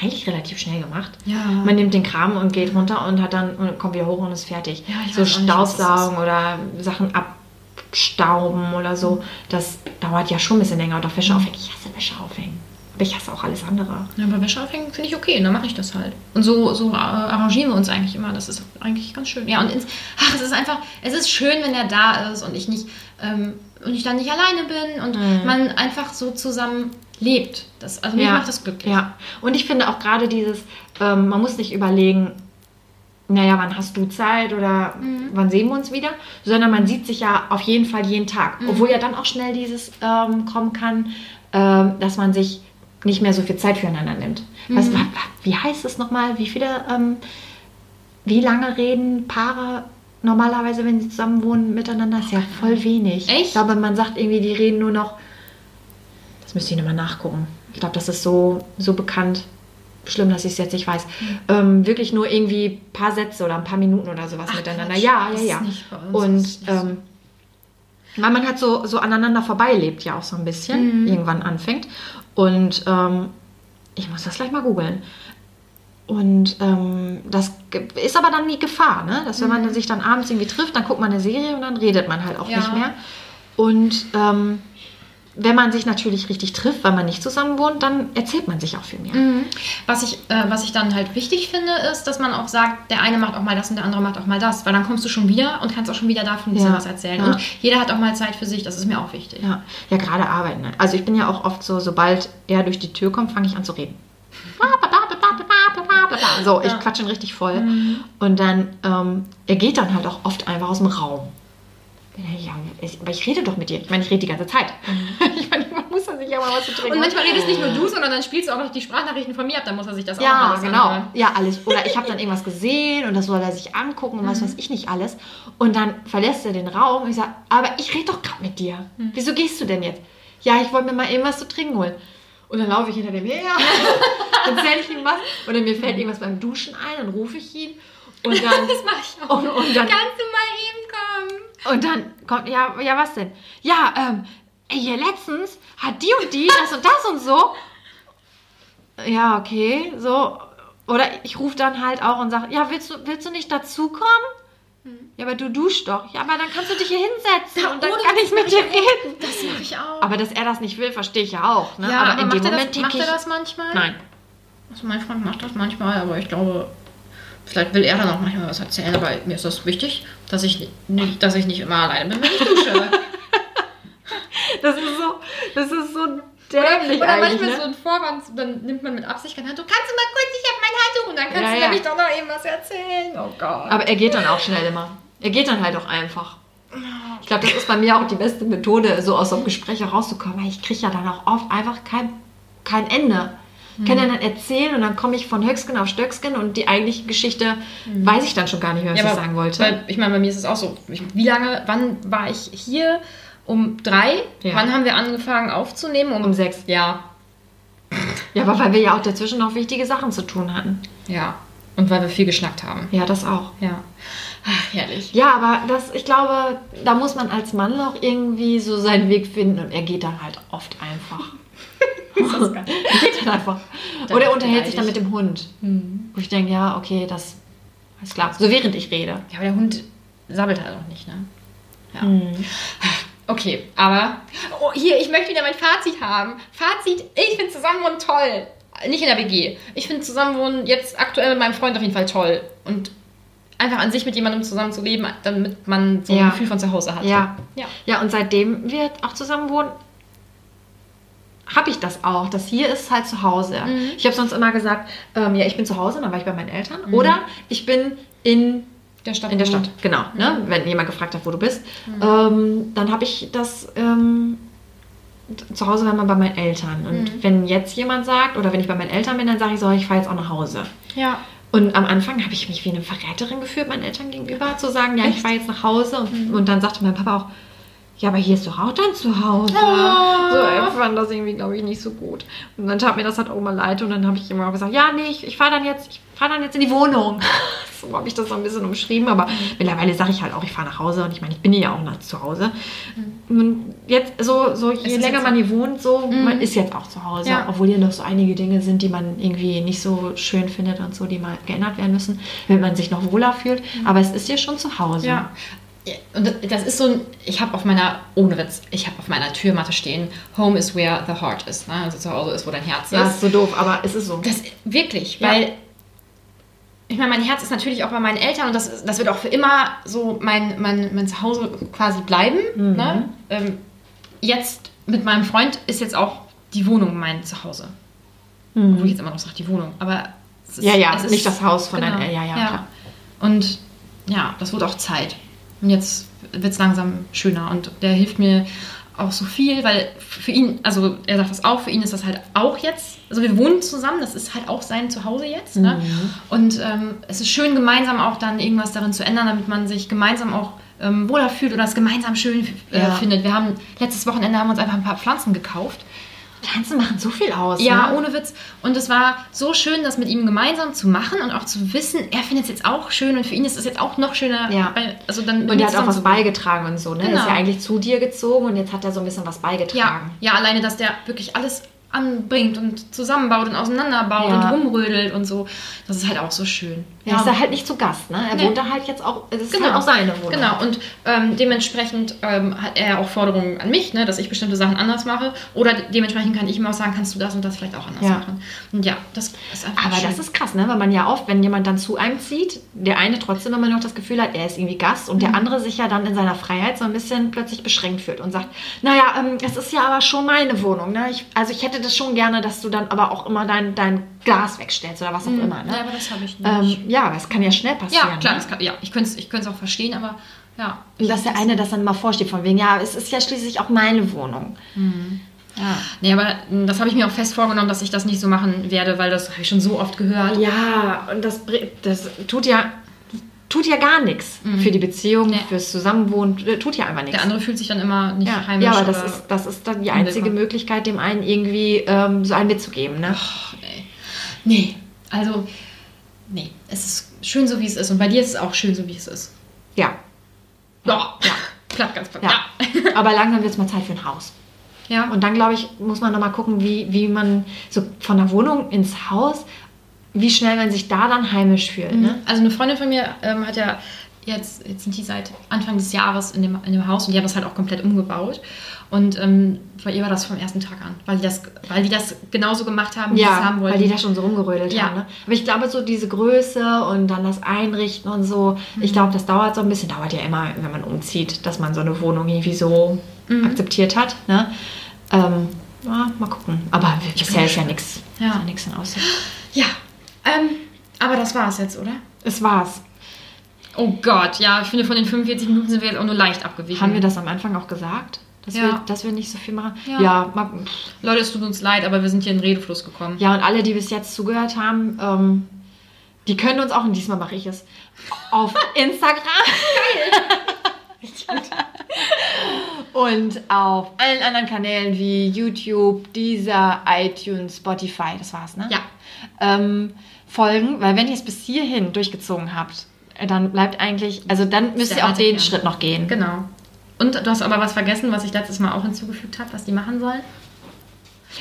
eigentlich relativ schnell gemacht. Ja. Man nimmt den Kram und geht runter und hat dann und kommt wieder hoch und ist fertig. Ja, so Staubsaugen oder Sachen abstauben oder so, das dauert ja schon ein bisschen länger. Und auch Wäsche aufhängen. Ich hasse Wäsche aufhängen. Aber ich hasse auch alles andere. Ja, aber Wäsche aufhängen finde ich okay, dann mache ich das halt. Und so, so äh, arrangieren wir uns eigentlich immer. Das ist eigentlich ganz schön. Ja, und ins, ach, es ist einfach, es ist schön, wenn er da ist und ich nicht, ähm, und ich dann nicht alleine bin und Mhm. man einfach so zusammen lebt. Das, also mich macht das glücklich. Ja, und ich finde auch gerade dieses, ähm, man muss nicht überlegen, naja, wann hast du Zeit oder Mhm. wann sehen wir uns wieder, sondern man sieht sich ja auf jeden Fall jeden Tag. Mhm. Obwohl ja dann auch schnell dieses ähm, kommen kann, ähm, dass man sich nicht mehr so viel Zeit füreinander nimmt. Was, Mhm. wa- wa- wie heißt es nochmal? Wie viele, ähm, wie lange reden Paare normalerweise, wenn sie zusammen wohnen, miteinander? ist ja voll wenig. Echt? Ich glaube, man sagt irgendwie, die reden nur noch das müsste ich nochmal nachgucken. Ich glaube, das ist so, so bekannt. Schlimm, dass ich es jetzt nicht weiß. Ähm, wirklich nur irgendwie ein paar Sätze oder ein paar Minuten oder sowas Ach, miteinander. Quatsch. Ja, ja, ja. Und ähm, weil man hat so, so aneinander vorbeilebt ja auch so ein bisschen, Mhm. irgendwann anfängt. Und ähm, ich muss das gleich mal googeln. Und ähm, das ist aber dann die Gefahr, ne? dass wenn man sich dann abends irgendwie trifft, dann guckt man eine Serie und dann redet man halt auch Ja. nicht mehr. Und ähm, wenn man sich natürlich richtig trifft, weil man nicht zusammen wohnt, dann erzählt man sich auch viel mehr. Mhm. Was ich, äh, was ich dann halt wichtig finde, ist, dass man auch sagt, der eine macht auch mal das und der andere macht auch mal das, weil dann kommst du schon wieder und kannst auch schon wieder davon ein bisschen Ja, was erzählen. ja. Und jeder hat auch mal Zeit für sich, das ist mir auch wichtig. Ja, ja gerade arbeiten. Ne? Also ich bin ja auch oft so, sobald er durch die Tür kommt, fange ich an zu reden. So, ich Ja. quatsche ihn richtig voll. Und dann, ähm, er geht dann halt auch oft einfach aus dem Raum. Ja, ich, aber ich rede doch mit dir. Ich meine, ich rede die ganze Zeit. [laughs] Ich meine, man muss dann sich ja mal was zu trinken Und manchmal redest nicht nur du, sondern dann spielst du auch noch die Sprachnachrichten von mir ab, dann muss er sich das auch Ja, alles genau. anhören. Ja, alles. Oder ich habe dann [laughs] irgendwas gesehen und das soll er sich angucken und was weiß ich nicht alles. Und dann verlässt er den Raum und ich sage, aber ich rede doch gerade mit dir. Wieso gehst du denn jetzt? Ja, ich wollte mir mal irgendwas zu trinken holen. Und dann laufe ich hinter dem her, dann erzähle ich ihm was. Oder mir fällt irgendwas beim Duschen ein, dann rufe ich ihn. Und dann, [laughs] Das mache ich auch. und, und dann, Kannst du mal eben kommen? und dann kommt, ja, ja, was denn? Ja, ähm, hier letztens hat die und die das und das und so. Ja, okay, so. Oder ich rufe dann halt auch und sage, ja, willst du, willst du nicht dazukommen? Ja, aber du duschst doch. Ja, aber dann kannst du dich hier hinsetzen und dann kann ich mit dir reden. Das mache ich auch. Aber dass er das nicht will, verstehe ich ja auch. Ne? ja, aber in macht dem Moment das, macht ich, er das manchmal? nein. Also mein Freund macht das manchmal, aber ich glaube, vielleicht will er dann auch manchmal was erzählen. Aber mir ist das wichtig, dass ich nicht, dass ich nicht immer alleine bin, wenn ich dusche. [laughs] Das ist so, das ist so dämlich Oder eigentlich. manchmal Ne? so ein Vorwand, dann nimmt man mit Absicht kein Handtuch. Kannst du mal kurz, ich habe mein Handtuch und dann kannst Ja, du ja. nämlich doch noch eben was erzählen. Oh Gott. Aber er geht dann auch schnell immer. Er geht dann halt auch einfach. Ich glaube, das ist bei mir auch die beste Methode, so aus so einem Gespräch herauszukommen. Weil ich kriege ja dann auch oft einfach kein, kein Ende. Ich kann ja dann erzählen und dann komme ich von Höcksken auf Stöcksken und die eigentliche Geschichte weiß ich dann schon gar nicht mehr, was ich sagen wollte. Weil, ich meine, bei mir ist es auch so. Ich, wie lange, wann war ich hier? Um drei? Ja. Wann haben wir angefangen aufzunehmen? Um sechs. Ja. Ja, aber weil wir ja auch dazwischen noch wichtige Sachen zu tun hatten. Ja. Und weil wir viel geschnackt haben. Ja, das auch. Ja. Ach, herrlich. Ja, aber das, ich glaube, da muss man als Mann auch irgendwie so seinen Weg finden und er geht dann halt oft einfach. [laughs] er [laughs] geht dann einfach. Dann Oder er ist unterhält sich dann mit dem Hund. Wo ich denke, ja, okay, das ist klar. So während ich rede. Ja, aber der Hund sabbelt halt auch nicht, ne? Ja. Mhm. Okay, aber. Oh, hier, ich möchte wieder mein Fazit haben. Fazit: Ich finde Zusammenwohnen toll. Nicht in der WG. Ich finde Zusammenwohnen jetzt aktuell mit meinem Freund auf jeden Fall toll. Und einfach an sich mit jemandem zusammen zu leben, damit man so ein Ja. Gefühl von zu Hause hat. Ja. Ja. Ja, und seitdem wir auch zusammen wohnen, habe ich das auch. Das hier ist halt zu Hause. Mhm. Ich habe sonst immer gesagt, ähm, ja, ich bin zu Hause, dann war ich bei meinen Eltern. Oder ich bin in, Der Stadt. in der Stadt. Genau. Ne? Wenn jemand gefragt hat, wo du bist. Ähm, dann habe ich das ähm, zu Hause, wenn man bei meinen Eltern. Und wenn jetzt jemand sagt, oder wenn ich bei meinen Eltern bin, dann sage ich so, ich fahre jetzt auch nach Hause. Ja. Und am Anfang habe ich mich wie eine Verräterin gefühlt, meinen Eltern gegenüber, zu sagen, ja, ich fahre jetzt nach Hause. Und, und dann sagte mein Papa auch, ja, aber hier ist doch auch dein Zuhause. Oh. So, er fand das irgendwie, glaube ich, nicht so gut. Und dann tat mir das halt auch mal leid. Und dann habe ich immer gesagt, ja, nee, ich, ich fahre dann jetzt, ich fahre dann jetzt in die Wohnung. [laughs] so habe ich das so ein bisschen umschrieben. Aber mittlerweile sage ich halt auch, ich fahre nach Hause. Und ich meine, ich bin ja auch noch zu Hause. Und jetzt, so, so je länger man hier wohnt, so, Mhm. man ist jetzt auch zu Hause. Ja. Obwohl hier noch so einige Dinge sind, die man irgendwie nicht so schön findet und so, die mal geändert werden müssen, wenn man sich noch wohler fühlt. Aber es ist hier schon zu Hause. Ja. Ja, Und das- das ist so ein, ich habe auf meiner, ohne Witz, ich habe auf meiner Türmatte stehen, Home is where the heart is. Ne? Also zu Hause ist, wo dein Herz Ja, ist. ist so doof, aber es ist so. Das wirklich, Ja. weil ich meine, mein Herz ist natürlich auch bei meinen Eltern und das, das wird auch für immer so mein, mein, mein Zuhause quasi bleiben. Mhm. Ne? Ähm, jetzt mit meinem Freund ist jetzt auch die Wohnung mein Zuhause. Obwohl ich jetzt immer noch sage, die Wohnung. Aber es ist, Mhm. Ja, ja, es nicht das Haus von genau, deinen- ja, ja, klar. Und ja, das wurde auch Zeit. Und jetzt wird es langsam schöner und der hilft mir auch so viel, weil für ihn, also er sagt das auch, für ihn ist das halt auch jetzt, also wir wohnen zusammen, das ist halt auch sein Zuhause jetzt. Ne? Mhm. Und ähm, es ist schön, gemeinsam auch dann irgendwas darin zu ändern, damit man sich gemeinsam auch ähm, wohler fühlt oder es gemeinsam schön äh, Ja. findet. Wir haben letztes Wochenende haben wir uns einfach ein paar Pflanzen gekauft. Pflanzen machen so viel aus. Ja, ne? ohne Witz. Und es war so schön, das mit ihm gemeinsam zu machen und auch zu wissen, er findet es jetzt auch schön und für ihn ist es jetzt auch noch schöner. Ja. Also dann Und er hat auch was beigetragen und so, ne? Er ist Genau. ja eigentlich zu dir gezogen und jetzt hat er so ein bisschen was Ja, beigetragen. ja, alleine, dass der wirklich alles anbringt und zusammenbaut und auseinanderbaut Ja. und rumrödelt und so. Das ist halt auch so schön. Er ist da halt nicht zu Gast, ne? Er Nee. wohnt da halt jetzt auch, es ist Genau. halt auch seine Wohnung. Genau, und ähm, dementsprechend ähm, hat er auch Forderungen an mich, ne, dass ich bestimmte Sachen anders mache. Oder dementsprechend kann ich ihm auch sagen, kannst du das und das vielleicht auch anders Ja. machen. Und ja, das ist einfach Aber schön. das ist krass, ne? Weil man ja oft, wenn jemand dann zu einem zieht, der eine trotzdem immer noch das Gefühl hat, er ist irgendwie Gast und Mhm. der andere sich ja dann in seiner Freiheit so ein bisschen plötzlich beschränkt fühlt und sagt, naja, ähm, es ist ja aber schon meine Wohnung, ne? Ich, also ich hätte das schon gerne, dass du dann aber auch immer dein, dein Glas wegstellst oder was auch immer, ne? Mhm. Ja, aber das habe ich nicht. ähm, ja, aber es kann ja schnell passieren. ja, klar, ne? kann, ja, ich könnte es ich könnte es auch verstehen, aber ja. Und dass der eine das dann mal vorsteht, von wegen, ja, es ist ja schließlich auch meine Wohnung. Ja. Nee, aber mm, das habe ich mir auch fest vorgenommen, dass ich das nicht so machen werde, weil das habe ich schon so oft gehört. Ja, und das, das tut ja tut ja gar nichts für die Beziehung, Nee. fürs Zusammenwohnen, äh, tut ja einfach nichts. Der andere fühlt sich dann immer nicht ja, heimisch. ja, aber das ist, das ist dann die einzige. Möglichkeit, dem einen irgendwie ähm, so einen mitzugeben. Ne? Ach, nee. Nee, also, nee, es ist schön so, wie es ist. Und bei dir ist es auch schön so, wie es ist. Ja. Ja, ja. Platt, ganz platt. ja. Ja. aber langsam wird es mal Zeit für ein Haus. ja. Und dann, glaube ich, muss man nochmal gucken, wie, wie man so von der Wohnung ins Haus, wie schnell man sich da dann heimisch fühlt. Ne? Also eine Freundin von mir ähm, hat ja jetzt, jetzt sind die seit Anfang des Jahres in dem, in dem Haus und die haben das halt auch komplett umgebaut. Und ähm, bei ihr war das vom ersten Tag an, weil die das, weil die das genauso gemacht haben, wie sie es Ja, haben wollten. weil die da schon so rumgerödelt Ja. haben. Ne? Aber ich glaube, so diese Größe und dann das Einrichten und so, Mhm. ich glaube, das dauert so ein bisschen. Dauert ja immer, wenn man umzieht, dass man so eine Wohnung irgendwie so Mhm. akzeptiert hat. Ne? Ähm, ja, mal gucken. Aber bisher ist ja nichts Ja. ja nichts in Aussicht. ja, ähm, aber das war es jetzt, oder? Es war's. Oh Gott, ja, ich finde, von den 45 Minuten sind wir jetzt auch nur leicht abgewichen. Haben wir das am Anfang auch gesagt? Dass, Ja. wir, dass wir nicht so viel machen? Ja. Ja, Leute, es tut uns leid, aber wir sind hier in Redefluss gekommen. ja, und alle, die bis jetzt zugehört haben, ähm, die können uns auch, und diesmal mache ich es, auf [laughs] Instagram. Und auf allen anderen Kanälen wie YouTube, Deezer, iTunes, Spotify, das war's, ne? Ja. Ähm, folgen, weil wenn ihr es bis hierhin durchgezogen habt, dann bleibt eigentlich, also dann müsst ihr auch den. Schritt noch gehen. Genau. Und du hast aber was vergessen, was ich letztes Mal auch hinzugefügt habe, was die machen sollen.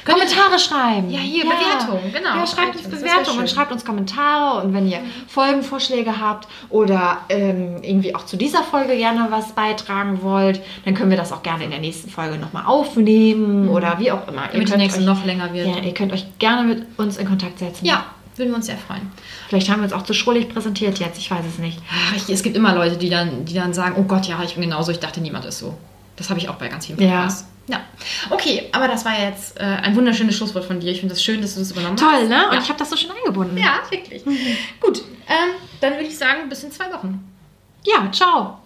Kommentare schreiben. Ja, hier, Bewertungen, genau. Ja, schreibt uns wär und schreibt uns Kommentare und wenn ihr Folgenvorschläge habt oder ähm, irgendwie auch zu dieser Folge gerne was beitragen wollt, dann können wir das auch gerne in der nächsten Folge nochmal aufnehmen oder wie auch immer. Mhm. Damit die könnt nächste euch, noch länger wird. ja, ihr könnt euch gerne mit uns in Kontakt setzen. Ja, würden wir uns sehr freuen. Vielleicht haben wir uns auch zu schrullig präsentiert jetzt, ich weiß es nicht. Ach, ich, es gibt immer Leute, die dann, die dann sagen, oh Gott, ja, ich bin genauso, ich dachte, niemand ist so. Das habe ich auch bei ganz vielen Ja. Podcasts. Ja. Okay, aber das war jetzt äh, ein wunderschönes Schlusswort von dir. Ich finde es das schön, dass du das übernommen Toll, hast. ne? Und Ja. ich habe das so schön eingebunden. ja, wirklich. Gut, ähm, dann würde ich sagen, bis in zwei Wochen. Ja, ciao.